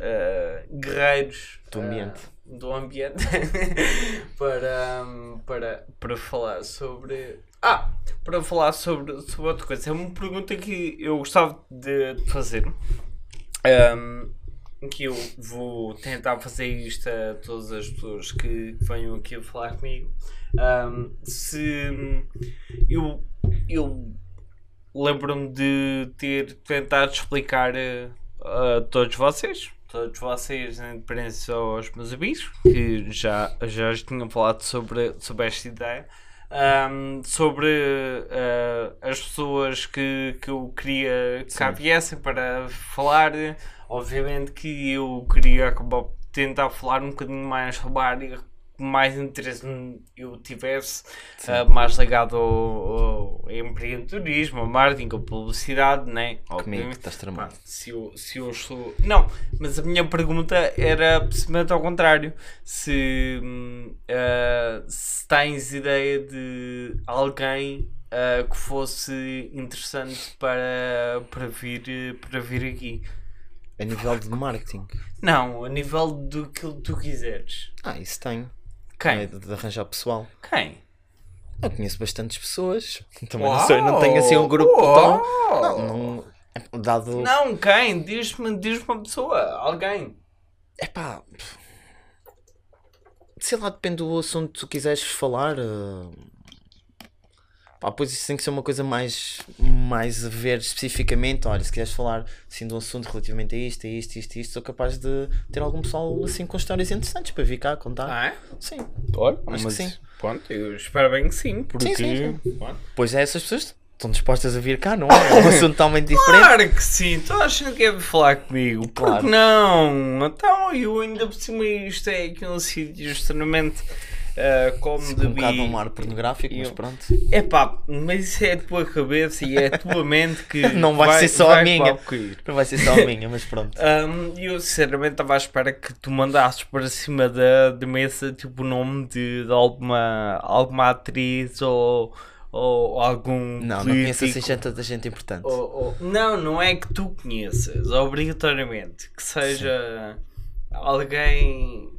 [SPEAKER 1] ah, guerreiros
[SPEAKER 2] Do ambiente.
[SPEAKER 1] do ambiente para, para, para falar sobre. Ah, para falar sobre, sobre outra coisa. É uma pergunta que eu gostava de fazer. Ahm, que eu vou tentar fazer isto a todas as pessoas que venham aqui a falar comigo. Ahm, se eu, eu lembro-me de ter tentado explicar eh, a todos vocês, todos vocês, em independência aos meus amigos, que já, já tinham falado sobre, sobre esta ideia, ahm, sobre eh, as pessoas que, que eu queria que cá viessem para falar. Obviamente que eu queria acabar tentar falar um bocadinho mais sobre a área mais interesse eu tivesse, ah, mais ligado ao, ao empreendedorismo, ao marketing, à publicidade, né?
[SPEAKER 2] Comigo, estás tramado.
[SPEAKER 1] se eu, se eu sou. Não, mas a minha pergunta era precisamente ao contrário. Se, ah, se tens ideia de alguém ah, que fosse interessante para, para, vir, para vir aqui.
[SPEAKER 2] A nível de marketing.
[SPEAKER 1] Não, a nível do que tu quiseres.
[SPEAKER 2] Ah, isso tenho.
[SPEAKER 1] Quem?
[SPEAKER 2] É de, de arranjar pessoal.
[SPEAKER 1] Quem?
[SPEAKER 2] Eu conheço bastantes pessoas. Também não sei, não tenho assim um grupo
[SPEAKER 1] Uau!
[SPEAKER 2] tão. Não, não- dado.
[SPEAKER 1] Não, quem? Diz-me diz uma pessoa, alguém.
[SPEAKER 2] É pá. Sei lá, depende do assunto que tu quiseres falar. eh, Pá, pois isso tem que ser uma coisa mais, mais a ver especificamente. Olha, se quiseres falar assim, de um assunto relativamente a isto, a isto, isto, isto, sou capaz de ter algum pessoal assim com histórias interessantes para vir cá contar.
[SPEAKER 1] Ah, é?
[SPEAKER 2] Sim.
[SPEAKER 1] Olha,
[SPEAKER 2] Acho que sim.
[SPEAKER 1] Pronto, eu espero bem que sim, porque...
[SPEAKER 2] sim,
[SPEAKER 1] Pronto.
[SPEAKER 2] Pois é, essas pessoas estão dispostas a vir cá, não é? É um assunto totalmente diferente.
[SPEAKER 1] Claro que sim, tu achas que é vir falar comigo?
[SPEAKER 2] Claro.
[SPEAKER 1] Porque não? Então, eu ainda por cima isto é aqui um sítio extremamente ah, como
[SPEAKER 2] Um
[SPEAKER 1] de
[SPEAKER 2] bocado um ar pornográfico, mas
[SPEAKER 1] eu-
[SPEAKER 2] pronto.
[SPEAKER 1] É pá, mas isso é a tua cabeça e é a tua mente que
[SPEAKER 2] Não vai ser só a
[SPEAKER 1] vai
[SPEAKER 2] minha.
[SPEAKER 1] concluir.
[SPEAKER 2] Não vai ser só a minha, mas pronto.
[SPEAKER 1] Um, eu sinceramente estava à espera que tu mandasses para cima da, da mesa tipo o nome de, de alguma, alguma atriz ou, ou algum
[SPEAKER 2] Não, não conheço assim tanta gente importante.
[SPEAKER 1] Ou- ou- não, não é que tu conheças, obrigatoriamente. Que seja alguém.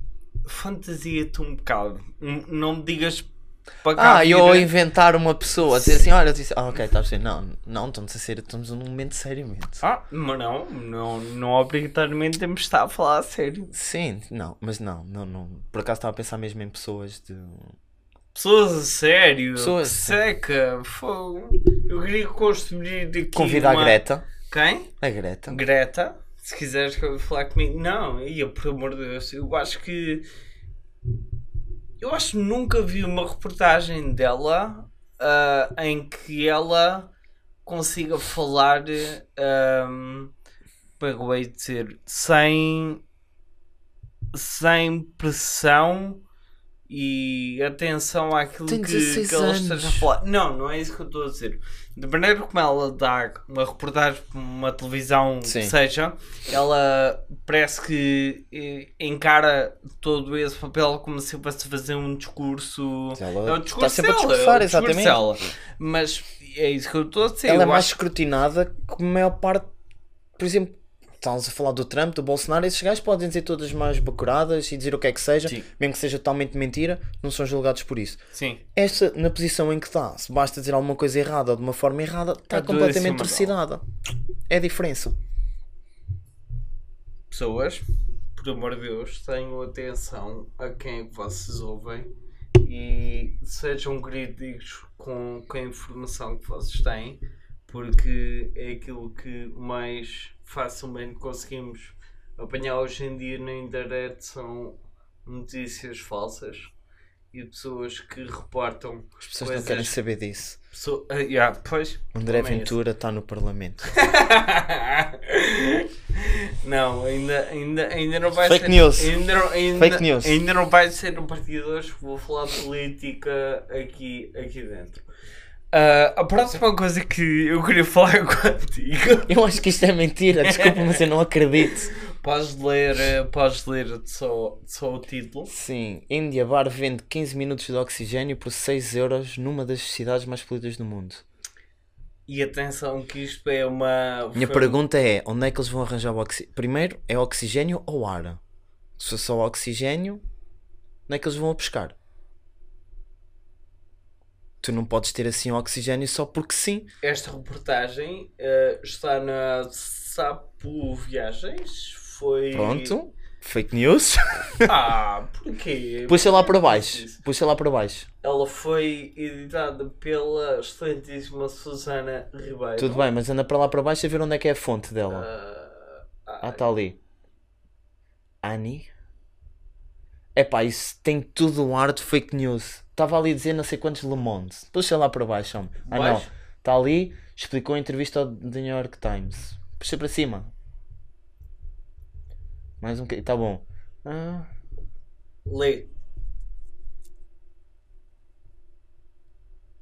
[SPEAKER 1] Fantasia-te um bocado. Não me digas para cá.
[SPEAKER 2] Ah, eu inventar uma pessoa, dizer assim, olha, eu disse, ah, ok, estás a dizer, não, não, estamos a ser, estamos num momento seriamente.
[SPEAKER 1] Ah, mas não, não, não obrigatoriamente temos de estar a falar a sério.
[SPEAKER 2] Sim, não, mas não, não, não. Por acaso estava a pensar mesmo em pessoas de.
[SPEAKER 1] Pessoas a sério,
[SPEAKER 2] Pessoas,
[SPEAKER 1] seca, fogo. Eu queria construir aqui.
[SPEAKER 2] Convidar
[SPEAKER 1] uma...
[SPEAKER 2] a Greta.
[SPEAKER 1] Quem?
[SPEAKER 2] A Greta.
[SPEAKER 1] Greta, se quiseres falar comigo. Não, ia, por amor de Deus, eu acho que. Eu acho que nunca vi uma reportagem dela ah, em que ela consiga falar. Um, eu de dizer? Sem. Sem pressão e atenção àquilo que,
[SPEAKER 2] 16
[SPEAKER 1] que ela esteja a falar. Não, não é isso que eu estou a dizer. De maneira como ela dá uma reportagem para uma televisão
[SPEAKER 2] Sim.
[SPEAKER 1] que seja, ela parece que eh, encara todo esse papel como se fosse fazer um discurso.
[SPEAKER 2] Ela
[SPEAKER 1] é o
[SPEAKER 2] está
[SPEAKER 1] discurso
[SPEAKER 2] sempre a
[SPEAKER 1] dela,
[SPEAKER 2] discursar,
[SPEAKER 1] é discurso
[SPEAKER 2] exatamente.
[SPEAKER 1] dela. Mas é isso que eu estou a dizer.
[SPEAKER 2] Ela é
[SPEAKER 1] eu
[SPEAKER 2] mais
[SPEAKER 1] acho
[SPEAKER 2] escrutinada que a maior parte, por exemplo, estamos a falar do Trump, do Bolsonaro, esses gajos podem dizer todas as mais bacuradas e dizer o que é que seja,
[SPEAKER 1] Sim.
[SPEAKER 2] mesmo que seja totalmente mentira, não são julgados por isso.
[SPEAKER 1] Sim.
[SPEAKER 2] Esta, na posição em que está, se basta dizer alguma coisa errada ou de uma forma errada, está
[SPEAKER 1] Tá tudo
[SPEAKER 2] completamente torcidada. É a diferença.
[SPEAKER 1] Pessoas, por amor de Deus, tenham atenção a quem é vocês ouvem e sejam críticos com, com a informação que vocês têm, porque é aquilo que mais facilmente conseguimos apanhar hoje em dia na internet são notícias falsas e pessoas que reportam
[SPEAKER 2] As pessoas não
[SPEAKER 1] coisas-
[SPEAKER 2] querem saber disso.
[SPEAKER 1] Pessoa- ah, yeah, pois,
[SPEAKER 2] André
[SPEAKER 1] é
[SPEAKER 2] Ventura está no Parlamento.
[SPEAKER 1] não, ainda, ainda, ainda não vai
[SPEAKER 2] Fake
[SPEAKER 1] ser.
[SPEAKER 2] news.
[SPEAKER 1] Ainda não, ainda,
[SPEAKER 2] Fake news.
[SPEAKER 1] Ainda não vai ser um partido hoje. Vou falar política aqui, aqui dentro. Ah, a próxima coisa que eu queria falar contigo.
[SPEAKER 2] Eu acho que isto é mentira, desculpa, mas eu não acredito.
[SPEAKER 1] Podes ler, eh, podes ler só, só o título.
[SPEAKER 2] Sim, Índia Bar vende 15 minutos de oxigênio por 6 euros numa das cidades mais poluídas do mundo.
[SPEAKER 1] E atenção que isto é uma.
[SPEAKER 2] Minha
[SPEAKER 1] foi-
[SPEAKER 2] pergunta é: onde é que eles vão arranjar o oxigênio? Primeiro, é oxigênio ou ar? Se for só oxigênio, onde é que eles vão a pescar? Tu não podes ter assim oxigênio só porque sim.
[SPEAKER 1] Esta reportagem eh, está na Sapo Viagens. Foi.
[SPEAKER 2] Pronto, fake news.
[SPEAKER 1] Ah, porquê?
[SPEAKER 2] Puxa lá para baixo. Puxa lá para baixo.
[SPEAKER 1] Ela foi editada pela excelentíssima Susana Ribeiro.
[SPEAKER 2] Tudo bem, mas anda para lá para baixo a ver onde é que é a fonte dela.
[SPEAKER 1] Ah,
[SPEAKER 2] Ah, está ali. Annie? Epá, isso tem tudo o ar de fake news. Estava ali a dizer não sei quantos Le Monde. Puxa lá para baixo, homem. Ah não,
[SPEAKER 1] Baixo?
[SPEAKER 2] está ali, explicou a entrevista ao The New York Times. Puxa para cima. Mais um bocadinho, está bom. Ah,
[SPEAKER 1] Lê.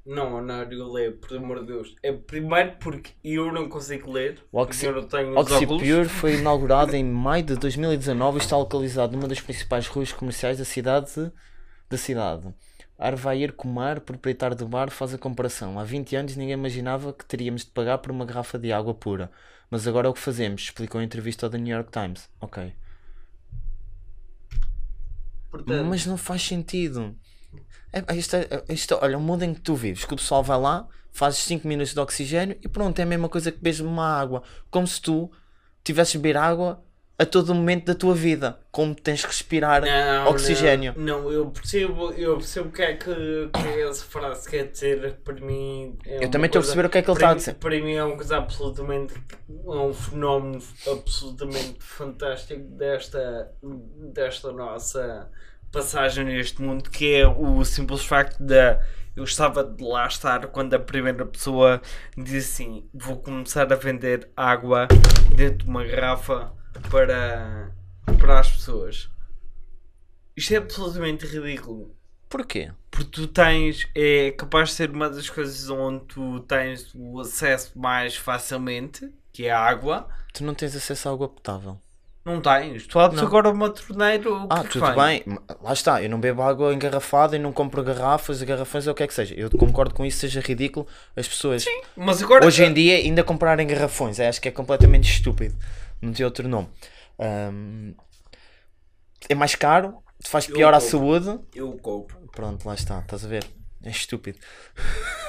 [SPEAKER 1] Não, Honário, lê, por amor de Deus. É primeiro porque eu não consigo ler.
[SPEAKER 2] O Oxy-
[SPEAKER 1] eu não tenho os óculos.
[SPEAKER 2] OxyPure foi inaugurado em maio de 2019 e está localizado numa das principais ruas comerciais da cidade. Da cidade. Arvair Kumar, proprietário do bar, faz a comparação. Há 20 anos ninguém imaginava que teríamos de pagar por uma garrafa de água pura. Mas agora é o que fazemos, explicou em entrevista ao The New York Times. Ok.
[SPEAKER 1] Portanto,
[SPEAKER 2] Mas não faz sentido. É, isto, é- isto, olha, o mundo em que tu vives, que o pessoal vai lá, fazes 5 minutos de oxigênio e pronto, é a mesma coisa que beber uma água. Como se tu tivesses de beber água a todo momento da tua vida. Como tens de respirar
[SPEAKER 1] não,
[SPEAKER 2] oxigênio.
[SPEAKER 1] Não, não, eu percebo, eu percebo o que é que, que essa frase quer dizer. Para mim, é
[SPEAKER 2] Eu também estou a perceber o que é que ele está a dizer.
[SPEAKER 1] Para mim é uma coisa absolutamente. É um fenómeno absolutamente fantástico desta, desta nossa passagem neste mundo, que é o simples facto da. Eu estava de lá estar quando a primeira pessoa disse assim: Vou começar a vender água dentro de uma garrafa para, para as pessoas. Isto é absolutamente ridículo.
[SPEAKER 2] Porquê?
[SPEAKER 1] Porque tu tens, é capaz de ser uma das coisas onde tu tens o acesso mais facilmente, que é a água.
[SPEAKER 2] Tu não tens acesso à água potável.
[SPEAKER 1] Não tens. Tu abres
[SPEAKER 2] Não.
[SPEAKER 1] agora uma torneira. o que
[SPEAKER 2] Ah,
[SPEAKER 1] é que
[SPEAKER 2] tudo bem. Lá está, eu não bebo água engarrafada e não compro garrafas, garrafões ou o que é que seja. Eu concordo com isso, seja ridículo as pessoas
[SPEAKER 1] Mas agora.
[SPEAKER 2] hoje em dia ainda comprarem garrafões. Acho que é completamente estúpido. Não tem outro nome. Ahm, é mais caro, faz
[SPEAKER 1] Eu
[SPEAKER 2] pior à saúde.
[SPEAKER 1] Eu compro.
[SPEAKER 2] Pronto, lá está, estás a ver? É estúpido.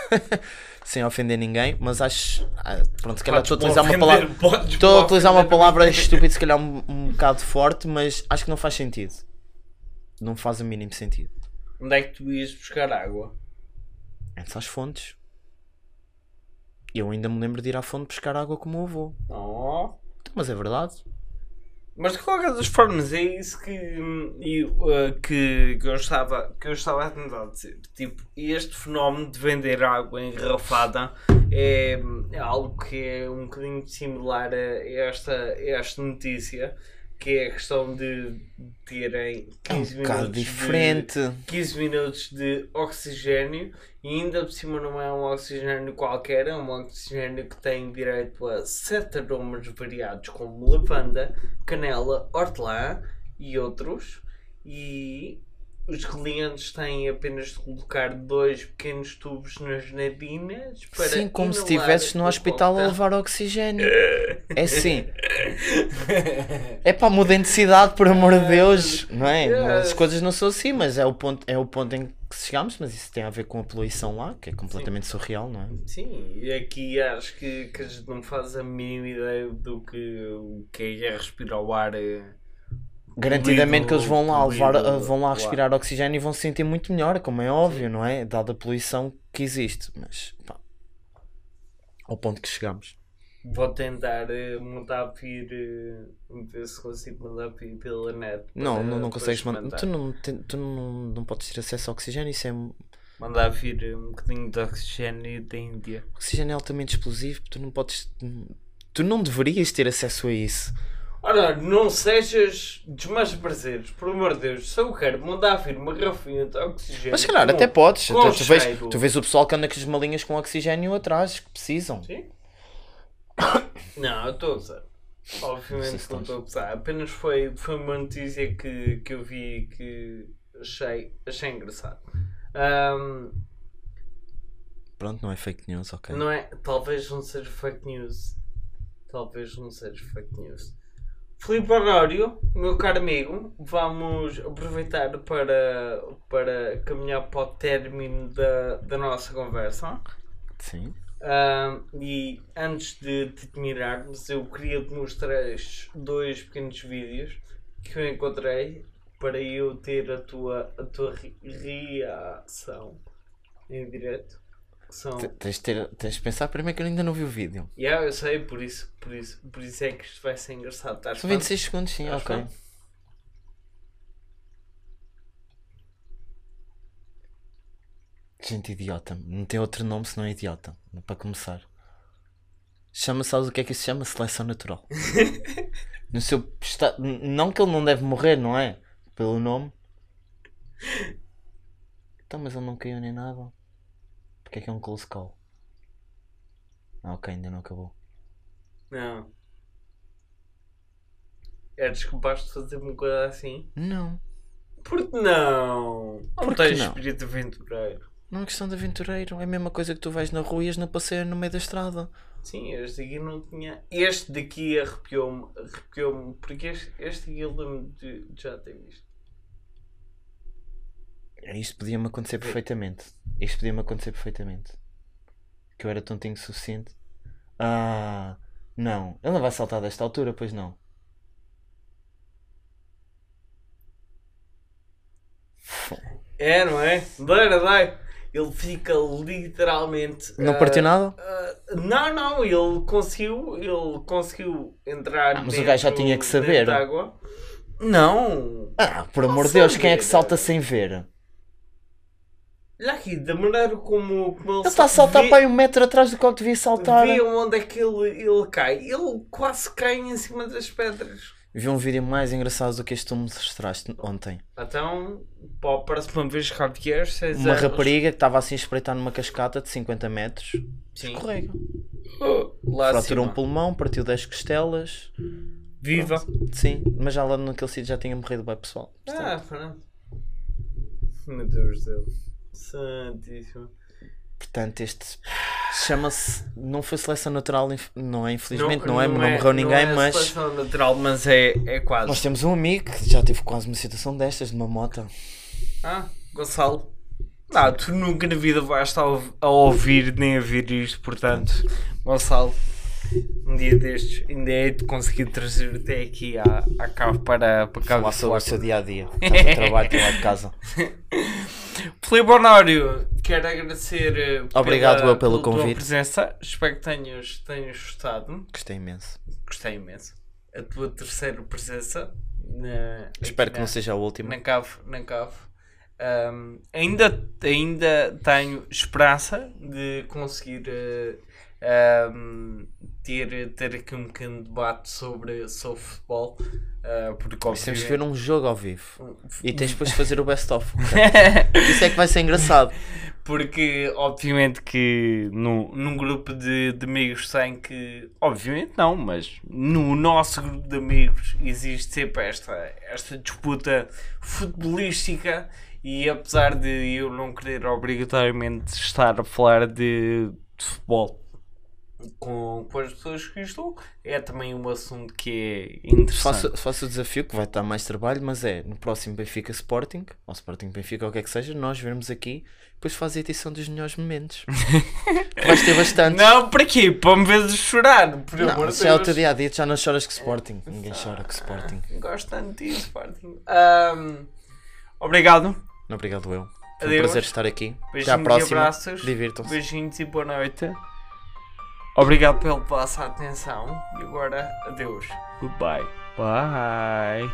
[SPEAKER 2] Sem ofender ninguém, mas acho. ah, Pronto, se calhar estou a utilizar uma palavra. Estou a utilizar uma palavra estúpida, se calhar um, um bocado forte, mas acho que não faz sentido. Não faz o mínimo sentido.
[SPEAKER 1] Onde é que tu ias buscar água?
[SPEAKER 2] Entre as fontes. Eu ainda me lembro de ir à fonte buscar água com o avô.
[SPEAKER 1] Oh.
[SPEAKER 2] Mas é verdade.
[SPEAKER 1] Mas de qualquer das formas é isso que, hum, eu, uh, que, que, eu estava, que eu estava a tentar dizer. Tipo, este fenómeno de vender água engarrafada é, é algo que é um bocadinho similar a esta, a esta notícia, que é a questão de terem
[SPEAKER 2] É um
[SPEAKER 1] 15 minutos de-
[SPEAKER 2] diferente.
[SPEAKER 1] 15 minutos de oxigênio e ainda por cima não é um oxigênio qualquer, é um oxigênio que tem direito a sete aromas variados como lavanda, canela, hortelã e outros. E os clientes têm apenas de colocar dois pequenos tubos nas narinas para
[SPEAKER 2] Sim, como se estivesses no hospital a levar oxigênio. É assim. É para muda de cidade, por amor de Deus. Não é? As coisas não são assim, mas é o ponto, é o ponto em que chegamos. Mas isso tem a ver com a poluição lá, que é completamente surreal, não é?
[SPEAKER 1] Sim, e aqui acho que, que a gente não faz a mínima ideia do que, o que é respirar o ar. eh,
[SPEAKER 2] Garantidamente que eles vão lá levar, vão lá
[SPEAKER 1] claro.
[SPEAKER 2] respirar oxigênio e vão se sentir muito melhor, como é óbvio, não é? Dada a poluição que existe. Mas pá, ao ponto que chegamos.
[SPEAKER 1] Vou tentar eh, mandar vir, eh, ver se consigo mandar vir pela net.
[SPEAKER 2] Não, não, não consegues mandar. Tu, não, tu não, não podes ter acesso a oxigênio, isso é.
[SPEAKER 1] Mandar vir eh, um bocadinho de oxigênio da Índia.
[SPEAKER 2] Oxigênio é altamente explosivo, tu não podes. Tu não deverias ter acesso a isso.
[SPEAKER 1] Ora, não sejas desmancha prazeres, por amor de Deus. Se eu quero mandar vir uma garrafinha de oxigênio.
[SPEAKER 2] Mas se calhar
[SPEAKER 1] com-
[SPEAKER 2] até podes.
[SPEAKER 1] com
[SPEAKER 2] Até tu, vês,
[SPEAKER 1] cheiro.
[SPEAKER 2] tu vês o pessoal que anda com as malinhas com oxigênio atrás, que precisam.
[SPEAKER 1] Sim? Não, eu estou a usar. Obviamente que não estou a usar. Apenas foi, foi uma notícia que, que eu vi que achei, achei engraçado. Ahm,
[SPEAKER 2] Pronto, não é fake news, ok.
[SPEAKER 1] não é? Talvez não seja fake news. Talvez não seja fake news. Filipe Honório, meu caro amigo, vamos aproveitar para, para caminhar para o término da, da nossa conversa.
[SPEAKER 2] Sim.
[SPEAKER 1] E antes de te admirarmos, eu queria te mostrar estes dois pequenos vídeos que eu encontrei para eu ter a tua, a tua re- reação em direto. Que São...
[SPEAKER 2] Te- Tens de, ter, tens de pensar primeiro que eu ainda não vi o vídeo.
[SPEAKER 1] Yeah, eu sei, por isso, por isso, por isso é que isto vai ser engraçado. Estás
[SPEAKER 2] São
[SPEAKER 1] pronto?
[SPEAKER 2] 26 segundos, sim,
[SPEAKER 1] Estás
[SPEAKER 2] ok.
[SPEAKER 1] pronto?
[SPEAKER 2] Gente idiota. Não tem outro nome senão idiota. Para começar. Chama, sabes o que é que isso se chama? Seleção natural. no seu esta- Não que ele não deve morrer, não é? Pelo nome. Então, mas ele não caiu nem nada. Porque é que é um close call? Ah, ok, ainda não acabou.
[SPEAKER 1] Não. Eres capaz de fazer uma coisa assim?
[SPEAKER 2] Não.
[SPEAKER 1] Por que não? Não
[SPEAKER 2] Por que
[SPEAKER 1] tens
[SPEAKER 2] não?
[SPEAKER 1] espírito aventureiro.
[SPEAKER 2] Não é questão de aventureiro. É a mesma coisa que tu vais na rua e ias na passeio no meio da estrada.
[SPEAKER 1] Sim, este aqui não tinha. Este daqui arrepiou-me, arrepiou-me, porque este, este aqui eu lembro de já ter visto.
[SPEAKER 2] É, Isto podia-me acontecer perfeitamente. Isto podia-me acontecer perfeitamente. Que eu era tontinho o suficiente. Ah, não. Ele não vai saltar desta altura, pois não.
[SPEAKER 1] É, não é? Dai, dai. Ele fica literalmente.
[SPEAKER 2] Não
[SPEAKER 1] ah,
[SPEAKER 2] partiu nada?
[SPEAKER 1] ah, não, não, ele conseguiu, ele conseguiu entrar.
[SPEAKER 2] Ah, mas o gajo já tinha que saber.
[SPEAKER 1] Não!
[SPEAKER 2] Ah, por amor de Deus, quem é que
[SPEAKER 1] sabia.
[SPEAKER 2] salta sem ver?
[SPEAKER 1] Olha aqui, da maneira como, como ele
[SPEAKER 2] Ele está a saltar
[SPEAKER 1] vê-
[SPEAKER 2] para aí um metro atrás do que ele devia saltar.
[SPEAKER 1] Vê onde é que ele, ele cai. Ele quase cai em cima das pedras.
[SPEAKER 2] Vi um vídeo mais engraçado do que este que tu me mostraste ontem.
[SPEAKER 1] Então, para a próxima vez que vieres, seis
[SPEAKER 2] Uma
[SPEAKER 1] anos-
[SPEAKER 2] rapariga que estava assim a espreitar numa cascata de 50 metros.
[SPEAKER 1] Sim.
[SPEAKER 2] Escorrega.
[SPEAKER 1] Oh, lá
[SPEAKER 2] Fraturou um pulmão, partiu 10 costelas.
[SPEAKER 1] Viva!
[SPEAKER 2] Sim, mas já lá naquele sítio já tinha morrido bem pessoal. Portanto,
[SPEAKER 1] Ah, pronto. Meu Deus do céu. Santíssimo.
[SPEAKER 2] Portanto, este chama-se. Não foi seleção natural, não é? Infelizmente, não, é, não,
[SPEAKER 1] é-
[SPEAKER 2] morreu ninguém,
[SPEAKER 1] não é
[SPEAKER 2] mas.
[SPEAKER 1] seleção natural, mas é, é quase.
[SPEAKER 2] Nós temos um amigo que já teve quase uma situação destas, de uma moto.
[SPEAKER 1] Ah, Gonçalo. Não, tu nunca na vida vais estar a ouvir nem a ver isto, portanto, Gonçalo, um dia destes ainda é de conseguir trazer até aqui à, à cave para, para cá
[SPEAKER 2] Falar sobre o seu dia a dia. De trabalho, trabalho de casa.
[SPEAKER 1] Filipe Honório, quero agradecer eh,
[SPEAKER 2] Obrigado
[SPEAKER 1] pela,
[SPEAKER 2] eu pelo
[SPEAKER 1] pela tua
[SPEAKER 2] convite.
[SPEAKER 1] presença. Espero que tenhas, tenhas gostado.
[SPEAKER 2] Gostei imenso.
[SPEAKER 1] Gostei imenso. A tua terceira presença. Na,
[SPEAKER 2] Espero que não seja a última.
[SPEAKER 1] na cave, na cave. Um, ainda, ainda tenho esperança de conseguir uh, um, ter, ter aqui um pequeno debate sobre, sobre futebol. uh, porque
[SPEAKER 2] Mas temos que ver
[SPEAKER 1] obviamente-
[SPEAKER 2] um jogo ao vivo. E tens depois de fazer o best-of. Isso é que vai ser engraçado.
[SPEAKER 1] Porque, obviamente, que no, num grupo de, de amigos tem que. Obviamente, não, mas no nosso grupo de amigos existe sempre esta, esta disputa futebolística E apesar de eu não querer obrigatoriamente estar a falar de, de futebol com, com as pessoas que estou, é também um assunto que é interessante.
[SPEAKER 2] Faço, faço o desafio que vai estar mais trabalho, mas é no próximo Benfica Sporting, ou Sporting Benfica, ou o que é que seja, nós vermos aqui, depois faz a edição dos melhores momentos. Vais ter bastante.
[SPEAKER 1] Não, para quê? Para me ver chorar, por
[SPEAKER 2] Não,
[SPEAKER 1] amor de
[SPEAKER 2] é o teu dia a dia, já não choras com Sporting. Ninguém chora com Sporting.
[SPEAKER 1] Gosto tanto disso, Sporting. Ahm, obrigado.
[SPEAKER 2] Obrigado, eu. Foi um
[SPEAKER 1] Adeus.
[SPEAKER 2] prazer estar aqui. Até à
[SPEAKER 1] Beijinhos
[SPEAKER 2] próxima.
[SPEAKER 1] abraços.
[SPEAKER 2] Divirtam-se.
[SPEAKER 1] Beijinhos e boa noite. Obrigado pela vossa atenção. E agora, adeus. Goodbye. Bye.